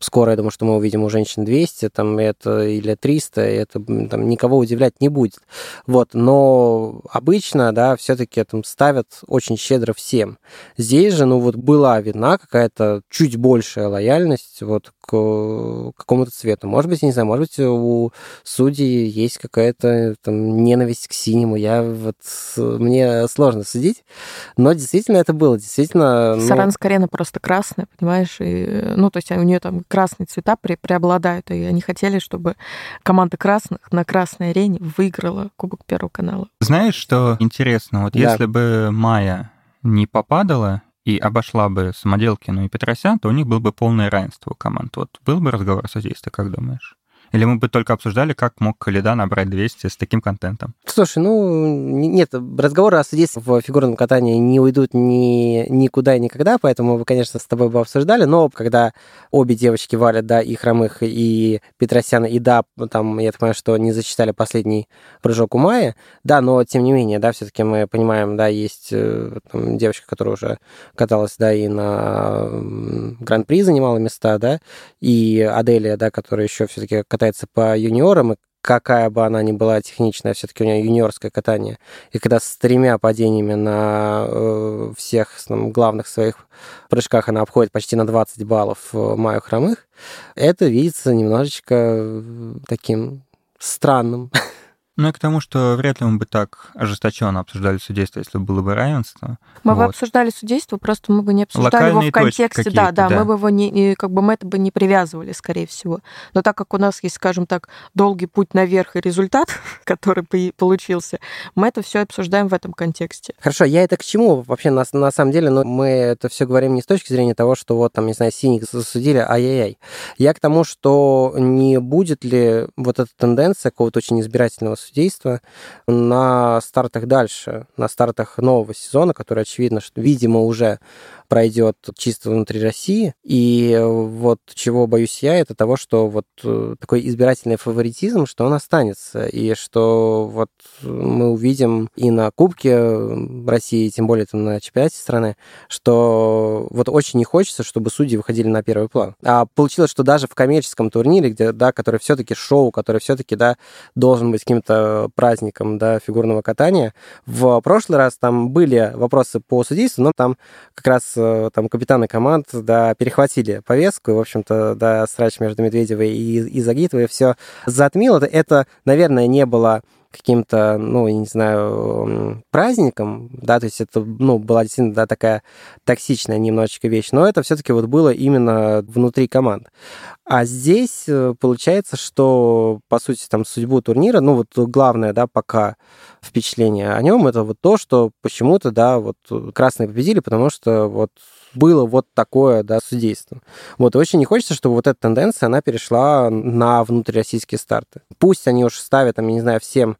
скоро, я думаю, что мы увидим у женщин 200, там это или 300, и это там никого удивлять не будет. Вот, но обычно, да, все-таки там ставят очень щедро всем. Здесь же, ну вот была видна какая-то чуть большая лояльность вот к какому-то цвету Может быть, не знаю, может быть, у судей есть какая-то там ненависть к синему. Я вот... Мне сложно судить, но действительно это было. Действительно... Ну... Саранская арена просто красная, понимаешь? И, ну, то есть у нее там красные цвета пре преобладают, и они хотели, чтобы команда красных на красной арене выиграла Кубок Первого канала. Знаешь, что интересно? Вот да. если бы Майя не попадала и обошла бы Самоделкину и Петросян, то у них было бы полное равенство команд. Вот был бы разговор о судействе, как думаешь? Или мы бы только обсуждали, как мог Калида набрать 200 с таким контентом? Слушай, ну, нет, разговоры о судействе в фигурном катании не уйдут ни, никуда и никогда, поэтому мы, конечно, с тобой бы обсуждали, но когда обе девочки валят, да, и Хромых, и Петросяна, и да, там, я так понимаю, что не зачитали последний прыжок у Майи, да, но тем не менее, да, все-таки мы понимаем, да, есть э, там, девочка, которая уже каталась, да, и на Гран-при занимала места, да, и Аделия, да, которая еще все-таки катается по юниорам, и какая бы она ни была техничная, все-таки у нее юниорское катание. И когда с тремя падениями на э, всех там, главных своих прыжках она обходит почти на 20 баллов э, Маю Хромых, это видится немножечко э, таким странным. Ну и к тому, что вряд ли мы бы так ожесточенно обсуждали судейство, если было бы равенство. Мы вот. бы обсуждали судейство, просто мы бы не обсуждали Локальные его в контексте, да, да, да, мы бы его не, как бы мы это бы не привязывали, скорее всего. Но так как у нас есть, скажем так, долгий путь наверх и результат, который получился, мы это все обсуждаем в этом контексте. Хорошо, я это к чему вообще на, на самом деле, но мы это все говорим не с точки зрения того, что вот там, не знаю, синих засудили, ай-яй-яй. Я к тому, что не будет ли вот эта тенденция какого-то очень избирательного судейства на стартах дальше, на стартах нового сезона, который, очевидно, что, видимо, уже пройдет чисто внутри России. И вот чего боюсь я, это того, что вот э, такой избирательный фаворитизм, что он останется, и что вот мы увидим и на Кубке России, тем более там на чемпионате страны, что вот очень не хочется, чтобы судьи выходили на первый план. А получилось, что даже в коммерческом турнире, где, да, который все-таки шоу, который все-таки, да, должен быть каким-то праздником, да, фигурного катания, в прошлый раз там были вопросы по судейству, но там как раз Э, там капитаны команд, да, перехватили повестку, и, в общем-то, да, срач между Медведевой и, и Загитовой все затмило. Это, наверное, не было каким-то, ну, я не знаю, праздником, да, то есть это, ну, была действительно, да, такая токсичная немножечко вещь, но это все-таки вот было именно внутри команд. А здесь э, получается, что, по сути, там судьбу турнира, ну, вот главное, да, пока впечатление о нем, это вот то, что почему-то, да, вот красные победили, потому что вот было вот такое, да, судейство. Вот, и очень не хочется, чтобы вот эта тенденция, она перешла на внутрироссийские старты. Пусть они уж ставят, там, я не знаю, всем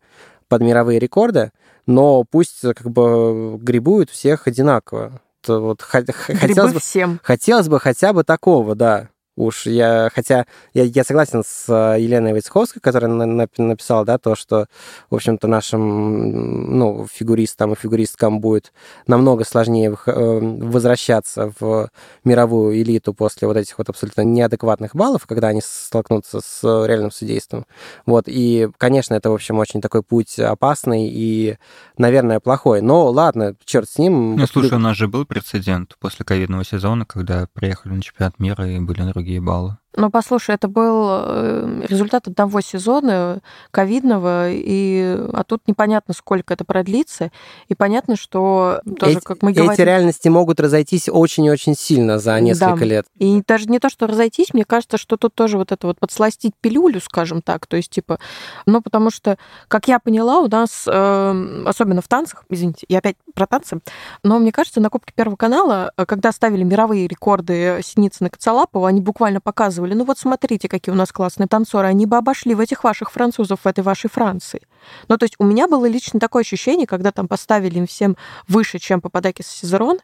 под мировые рекорды, но пусть как бы грибуют всех одинаково. Вот, хотелось, бы, всем. хотелось бы хотя бы такого, да уж я, хотя я, я согласен с э, Еленой Войцеховской, которая на, написала, да, то, что, в общем-то, нашим, ну, фигуристам и фигуристкам будет намного сложнее э, возвращаться в мировую элиту после вот этих вот абсолютно неадекватных баллов, когда они столкнутся с реальным судейством. Вот, и, конечно, это, в общем, очень такой путь опасный и, наверное, плохой. Но ладно, черт с ним. Ну, слушай, у нас же был прецедент после ковидного сезона, когда приехали на чемпионат мира и были на другие другие баллы. Ну, послушай, это был э, результат одного сезона ковидного, и, а тут непонятно, сколько это продлится, и понятно, что тоже, эти, как мы говорим... Эти реальности могут разойтись очень и очень сильно за несколько да. лет. И даже не то, что разойтись, мне кажется, что тут тоже вот это вот подсластить пилюлю, скажем так, то есть, типа, ну, потому что, как я поняла, у нас, э, особенно в танцах, извините, я опять про танцы, но мне кажется, на Кубке Первого канала, э, когда ставили мировые рекорды Синицына Коцалапова, они буквально показывали рассказывали, ну вот смотрите, какие у нас классные танцоры, они бы обошли в этих ваших французов в этой вашей Франции. Ну, то есть у меня было лично такое ощущение, когда там поставили им всем выше, чем Пападакис и Сезерон,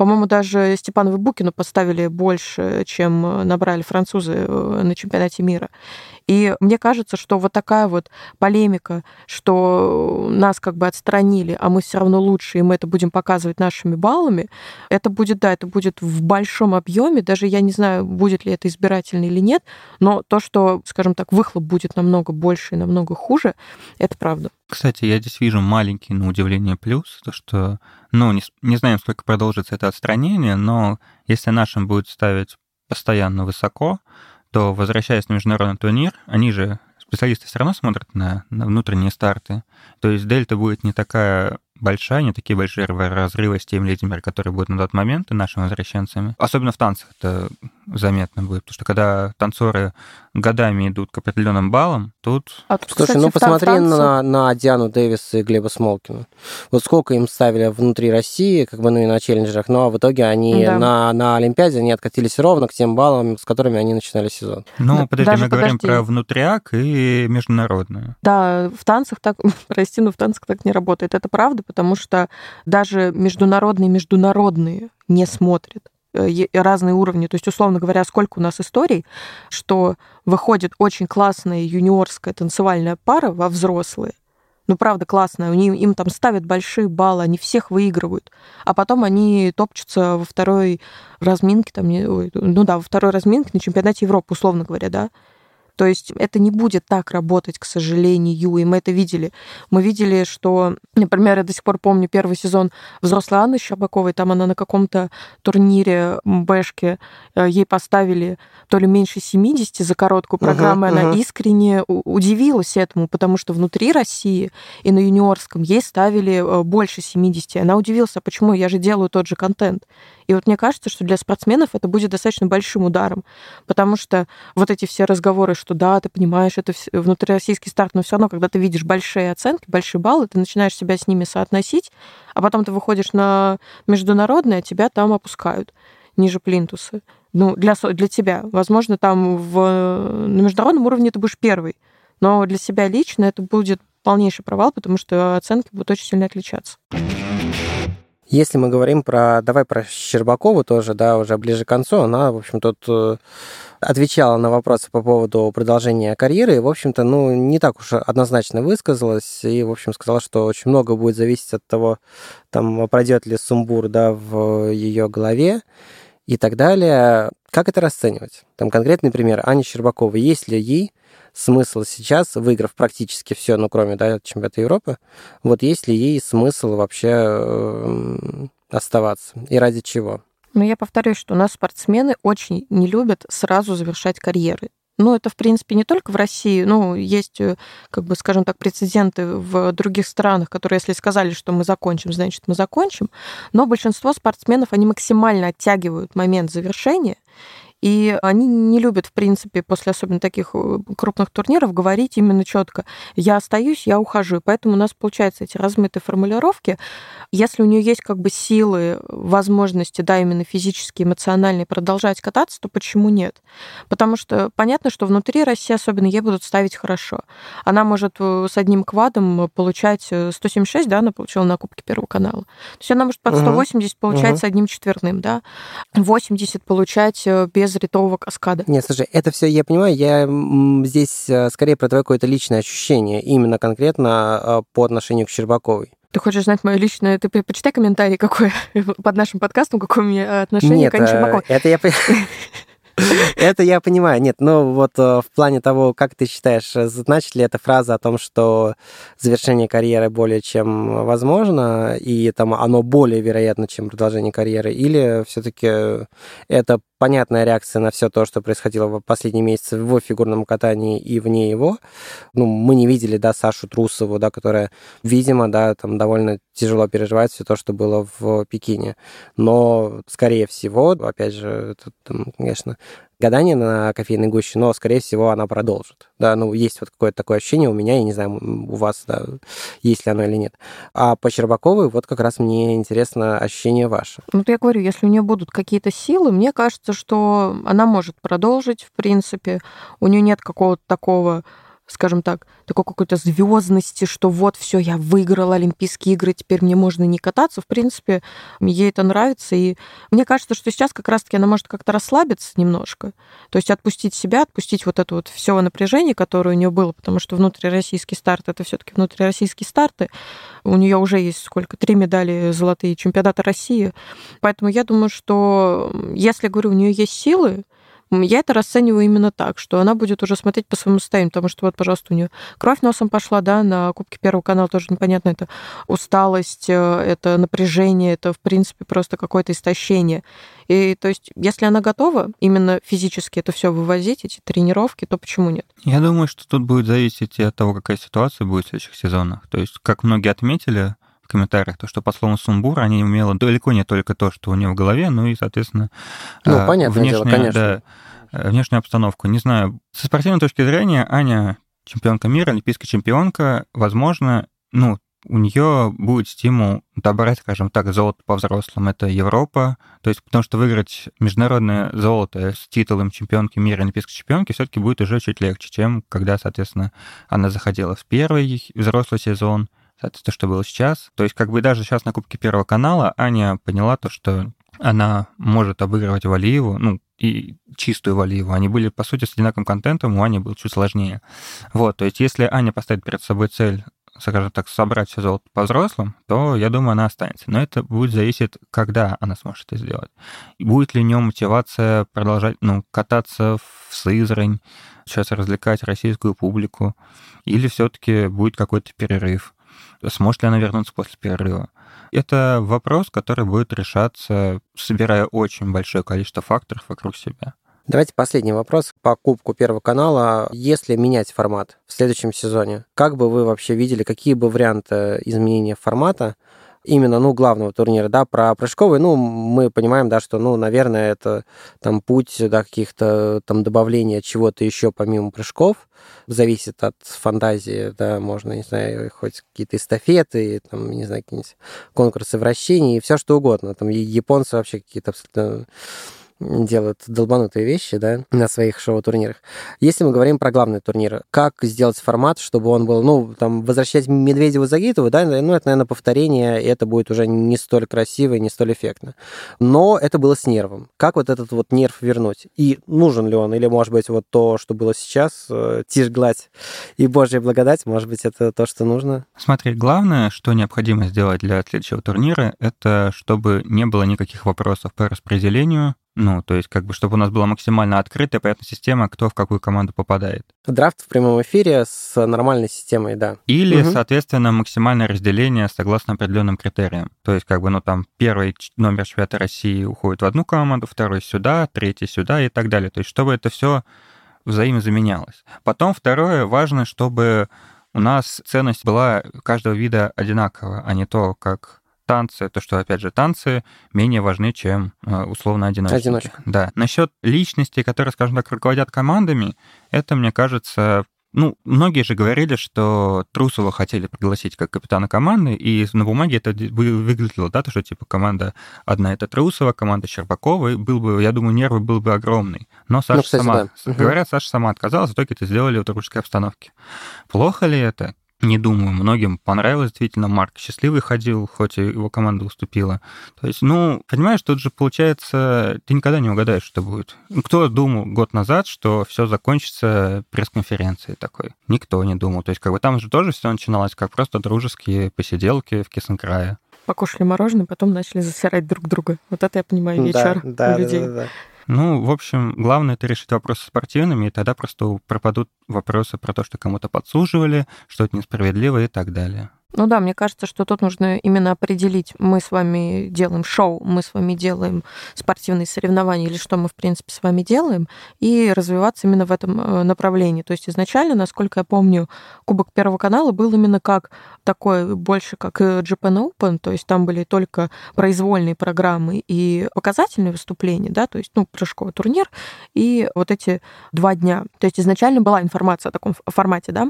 по-моему, даже Степанову Букину поставили больше, чем набрали французы э, на чемпионате мира. И мне кажется, что вот такая вот полемика, что нас как бы отстранили, а мы все равно лучше, и мы это будем показывать нашими баллами, это будет, да, это будет в большом объеме, даже я не знаю, будет ли это избирательно или нет, но то, что, скажем так, выхлоп будет намного больше и намного хуже, это правда. Кстати, я здесь вижу маленький, на удивление, плюс, то что, ну, не, не знаем, сколько продолжится это отстранение, но если нашим будет ставить постоянно высоко, то, возвращаясь на международный турнир, они же специалисты все равно смотрят на, на внутренние старты. То есть дельта будет не такая большая, не такие большие разрывы с тем лидерами, которые будут на тот момент и нашими возвращенцами. Особенно в танцах это заметно будет, потому что когда танцоры годами идут к определенным баллам, тут... А тут Слушай, кстати, ну посмотри на, на Диану Дэвис и Глеба Смолкина. Вот сколько им ставили внутри России, как бы, ну и на челленджерах, но в итоге они да. на, на Олимпиаде они откатились ровно к тем баллам, с которыми они начинали сезон. Ну, да, подожди, мы подожди. говорим про внутряк и международную. Да, в танцах так, прости, но в танцах так не работает. Это правда, потому что даже международные международные не смотрят разные уровни. То есть, условно говоря, сколько у нас историй, что выходит очень классная юниорская танцевальная пара во взрослые, ну, правда, классная, у них, им там ставят большие баллы, они всех выигрывают, а потом они топчутся во второй разминке, там, ну да, во второй разминке на чемпионате Европы, условно говоря, да, то есть это не будет так работать, к сожалению, и мы это видели. Мы видели, что, например, я до сих пор помню первый сезон взрослой Анны Щербаковой, там она на каком-то турнире Бэшке, э, ей поставили то ли меньше 70 за короткую программу, uh-huh, она uh-huh. искренне удивилась этому, потому что внутри России и на юниорском ей ставили э, больше 70. Она удивилась, а почему я же делаю тот же контент. И вот мне кажется, что для спортсменов это будет достаточно большим ударом, потому что вот эти все разговоры, что да, ты понимаешь, это внутрироссийский старт, но все равно, когда ты видишь большие оценки, большие баллы, ты начинаешь себя с ними соотносить, а потом ты выходишь на международное, а тебя там опускают ниже плинтуса. Ну, для, для тебя. Возможно, там в, на международном уровне ты будешь первый, но для себя лично это будет полнейший провал, потому что оценки будут очень сильно отличаться. Если мы говорим про, давай про Щербакову тоже, да, уже ближе к концу, она, в общем, тут э, отвечала на вопросы по поводу продолжения карьеры, и, в общем-то, ну, не так уж однозначно высказалась, и, в общем, сказала, что очень много будет зависеть от того, там, пройдет ли сумбур, да, в ее голове и так далее. Как это расценивать? Там конкретный пример Ани Щербаковой. Есть ли ей смысл сейчас, выиграв практически все, ну, кроме да, чемпионата Европы, вот есть ли ей смысл вообще э, оставаться и ради чего? Ну, я повторюсь, что у нас спортсмены очень не любят сразу завершать карьеры. Ну, это, в принципе, не только в России. Ну, есть, э, как бы, скажем так, прецеденты в других странах, которые, если сказали, что мы закончим, значит, мы закончим. Но большинство спортсменов, они максимально оттягивают момент завершения. И они не любят, в принципе, после особенно таких э, крупных турниров говорить именно четко «я остаюсь, я ухожу». Поэтому у нас получаются эти размытые формулировки. Если у нее есть как бы силы, возможности, да, именно физические, эмоциональные, продолжать кататься, то почему нет? Потому что понятно, что внутри России особенно ей будут ставить хорошо. Она может э, с одним квадом получать 176, э, да, она получила на Кубке Первого канала. То есть она может под 180 угу. получать угу. с одним четверным, да, 80 получать без без ритового каскада. Нет, слушай, это все я понимаю, я здесь э, скорее про твое какое-то личное ощущение, именно конкретно э, по отношению к Щербаковой. Ты хочешь знать мое личное? Ты почитай комментарий, какой под нашим подкастом, какое у меня отношение Нет, к Ане Щербаковой. это я... Это я понимаю. Нет, ну вот в плане того, как ты считаешь, значит ли эта фраза о том, что завершение карьеры более чем возможно, и там оно более вероятно, чем продолжение карьеры, или все-таки это понятная реакция на все то, что происходило в последние месяцы в фигурном катании и вне его. Ну, мы не видели, да, Сашу Трусову, да, которая, видимо, да, там довольно тяжело переживает все то, что было в Пекине. Но, скорее всего, опять же, это, там, конечно, гадание на кофейной гуще, но, скорее всего, она продолжит. Да, ну, есть вот какое-то такое ощущение у меня, я не знаю, у вас, да, есть ли оно или нет. А по Щербаковой вот как раз мне интересно ощущение ваше. Ну, я говорю, если у нее будут какие-то силы, мне кажется, что она может продолжить, в принципе. У нее нет какого-то такого скажем так, такой какой-то звездности, что вот все, я выиграла Олимпийские игры, теперь мне можно не кататься. В принципе, ей это нравится. И мне кажется, что сейчас как раз-таки она может как-то расслабиться немножко. То есть отпустить себя, отпустить вот это вот все напряжение, которое у нее было, потому что внутрироссийский старт это все-таки внутрироссийские старты. У нее уже есть сколько? Три медали золотые чемпионата России. Поэтому я думаю, что если, говорю, у нее есть силы, Я это расцениваю именно так, что она будет уже смотреть по своему состоянию, потому что вот, пожалуйста, у нее кровь носом пошла, да, на Кубке Первого канала тоже непонятно, это усталость, э, это напряжение, это, в принципе, просто какое-то истощение. И то есть, если она готова именно физически это все вывозить, эти тренировки, то почему нет? Я думаю, что тут будет зависеть от того, какая ситуация будет в следующих сезонах. То есть, как многие отметили, комментариях, то, что по словам Сумбур, они умела далеко не только то, что у нее в голове, но и, соответственно, ну, а, понятное внешняя, дело, конечно. Да, внешнюю обстановку. Не знаю, со спортивной точки зрения Аня чемпионка мира, олимпийская чемпионка, возможно, ну, у нее будет стимул добрать, скажем так, золото по взрослым. Это Европа. То есть, потому что выиграть международное золото с титулом чемпионки мира, олимпийской чемпионки, все-таки будет уже чуть легче, чем когда, соответственно, она заходила в первый взрослый сезон, то, что было сейчас. То есть как бы даже сейчас на Кубке Первого канала Аня поняла то, что она может обыгрывать Валиеву, ну, и чистую Валиеву. Они были, по сути, с одинаковым контентом, у Ани был чуть сложнее. Вот, то есть если Аня поставит перед собой цель скажем так, собрать все золото по взрослым, то, я думаю, она останется. Но это будет зависеть, когда она сможет это сделать. И будет ли у нее мотивация продолжать, ну, кататься в Сызрань, сейчас развлекать российскую публику, или все-таки будет какой-то перерыв. Сможет ли она вернуться после перерыва? Это вопрос, который будет решаться, собирая очень большое количество факторов вокруг себя. Давайте последний вопрос по Кубку Первого канала. Если менять формат в следующем сезоне, как бы вы вообще видели, какие бы варианты изменения формата именно, ну, главного турнира, да, про прыжковый, ну, мы понимаем, да, что, ну, наверное, это там путь, да, каких-то там добавления чего-то еще помимо прыжков, зависит от фантазии, да, можно, не знаю, хоть какие-то эстафеты, там, не знаю, какие-нибудь конкурсы вращений, все что угодно, там, японцы вообще какие-то абсолютно делают долбанутые вещи, да, на своих шоу-турнирах. Если мы говорим про главный турнир, как сделать формат, чтобы он был, ну, там, возвращать Медведеву Загитову, да, ну, это, наверное, повторение, и это будет уже не столь красиво и не столь эффектно. Но это было с нервом. Как вот этот вот нерв вернуть? И нужен ли он? Или, может быть, вот то, что было сейчас, э, тишь, гладь и Божья благодать, может быть, это то, что нужно? Смотри, главное, что необходимо сделать для следующего турнира, это чтобы не было никаких вопросов по распределению ну, то есть, как бы, чтобы у нас была максимально открытая, понятная система, кто в какую команду попадает. Драфт в прямом эфире с нормальной системой, да. Или, угу. соответственно, максимальное разделение согласно определенным критериям. То есть, как бы, ну, там, первый номер чемпионата России уходит в одну команду, второй сюда, третий сюда и так далее. То есть, чтобы это все взаимозаменялось. Потом, второе, важно, чтобы у нас ценность была каждого вида одинаковая, а не то, как танцы, то, что, опять же, танцы менее важны, чем э, условно одиночки. Одиночка. Да. Насчет личностей, которые, скажем так, руководят командами, это, мне кажется, ну, многие же говорили, что Трусова хотели пригласить как капитана команды, и на бумаге это выглядело, да, то, что типа команда одна это Трусова, команда Щербакова, и был бы, я думаю, нервы был бы огромный. Но Саша ну, кстати, сама, да. говорят, Саша сама отказалась, в итоге это сделали в дружеской обстановке. Плохо ли это? Не думаю, многим понравилось действительно. Марк счастливый ходил, хоть и его команда уступила. То есть, ну, понимаешь, тут же получается, ты никогда не угадаешь, что будет. Кто думал год назад, что все закончится пресс-конференцией такой? Никто не думал. То есть, как бы там же тоже все начиналось как просто дружеские посиделки в Кисенкрае покушали мороженое, потом начали засирать друг друга. Вот это я понимаю вечер да, у людей. Да, да, да. Ну, в общем, главное это решить вопросы спортивными, и тогда просто пропадут вопросы про то, что кому-то подсуживали, что это несправедливо и так далее. Ну да, мне кажется, что тут нужно именно определить, мы с вами делаем шоу, мы с вами делаем спортивные соревнования или что мы, в принципе, с вами делаем, и развиваться именно в этом э, направлении. То есть изначально, насколько я помню, Кубок Первого канала был именно как такой, больше как Japan Open, то есть там были только произвольные программы и показательные выступления, да, то есть, ну, прыжковый турнир, и вот эти два дня. То есть изначально была информация о таком формате, да,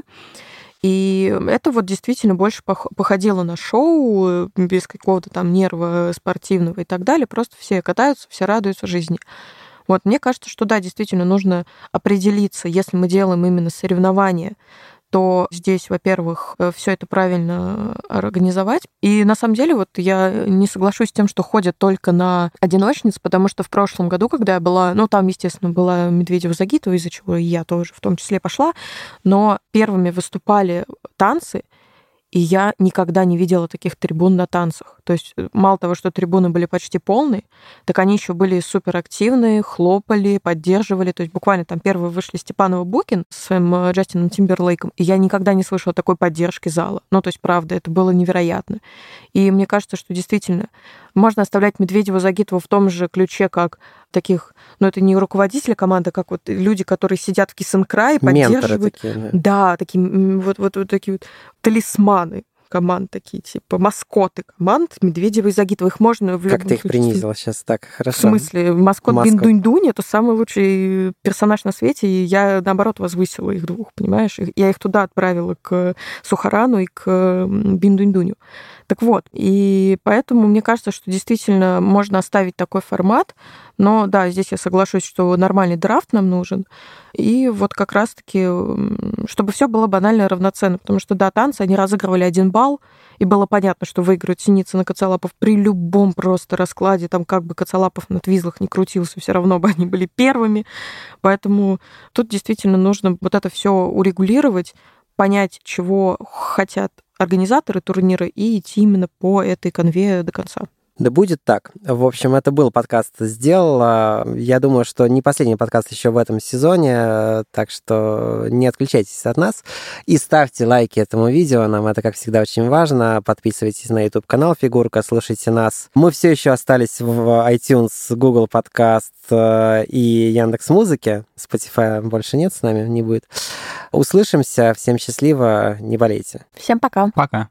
и это вот действительно больше походило на шоу, э, без какого-то там нерва спортивного и так далее. Просто все катаются, все радуются жизни. Вот мне кажется, что да, действительно нужно определиться, если мы делаем именно соревнования, то здесь, во-первых, э, все это правильно организовать. И на самом деле вот я не соглашусь с тем, что ходят только на одиночниц, потому что в прошлом году, когда я была, ну там, естественно, была Медведева Загитова, из-за чего я тоже в том числе пошла, но первыми выступали танцы, и я никогда не видела таких трибун на танцах. То есть э, мало того, что трибуны были почти полные, так они еще были супер активные, хлопали, поддерживали. То есть буквально там первые вышли Степанова Букин с своим э, Джастином Тимберлейком, и я никогда не слышала такой поддержки зала. Ну, то есть, правда, это было невероятно. И мне кажется, что действительно можно оставлять Медведева Загитова в том же ключе, как таких, ну, это не руководители команды, а как вот люди, которые сидят в кисенкрае, поддерживают. такие, да. да, такие вот, вот, вот такие вот талисманы команд такие, типа маскоты команд Медведева и Загитова. Их можно в Как ты их принизила сейчас так, хорошо. В смысле, маскот, маскот. Биндунь-Дунь это самый лучший персонаж на свете, и я, наоборот, возвысила их двух, понимаешь? Я их туда отправила к Сухарану и к Биндунь-Дуню. Так вот, и поэтому мне кажется, что действительно можно оставить такой формат, но да, здесь я соглашусь, что нормальный драфт нам нужен, и вот как раз-таки, чтобы все было банально равноценно, потому что, да, танцы, они разыгрывали один балл, и было понятно, что выиграют Синицын и Коцалапов при любом просто раскладе, там как бы Коцалапов на твизлах не крутился, все равно бы они были первыми, поэтому тут действительно нужно вот это все урегулировать, понять, чего хотят организаторы турнира и идти именно по этой конве до конца. Да будет так. В общем, это был подкаст «Сделала». Я думаю, что не последний подкаст еще в этом сезоне, так что не отключайтесь от нас и ставьте лайки этому видео. Нам это, как всегда, очень важно. Подписывайтесь на YouTube-канал «Фигурка», слушайте нас. Мы все еще остались в iTunes, Google Подкаст э, и Яндекс Музыки. Spotify больше нет с нами, не будет. Услышимся. Всем счастливо, не болейте. Всем пока. Пока.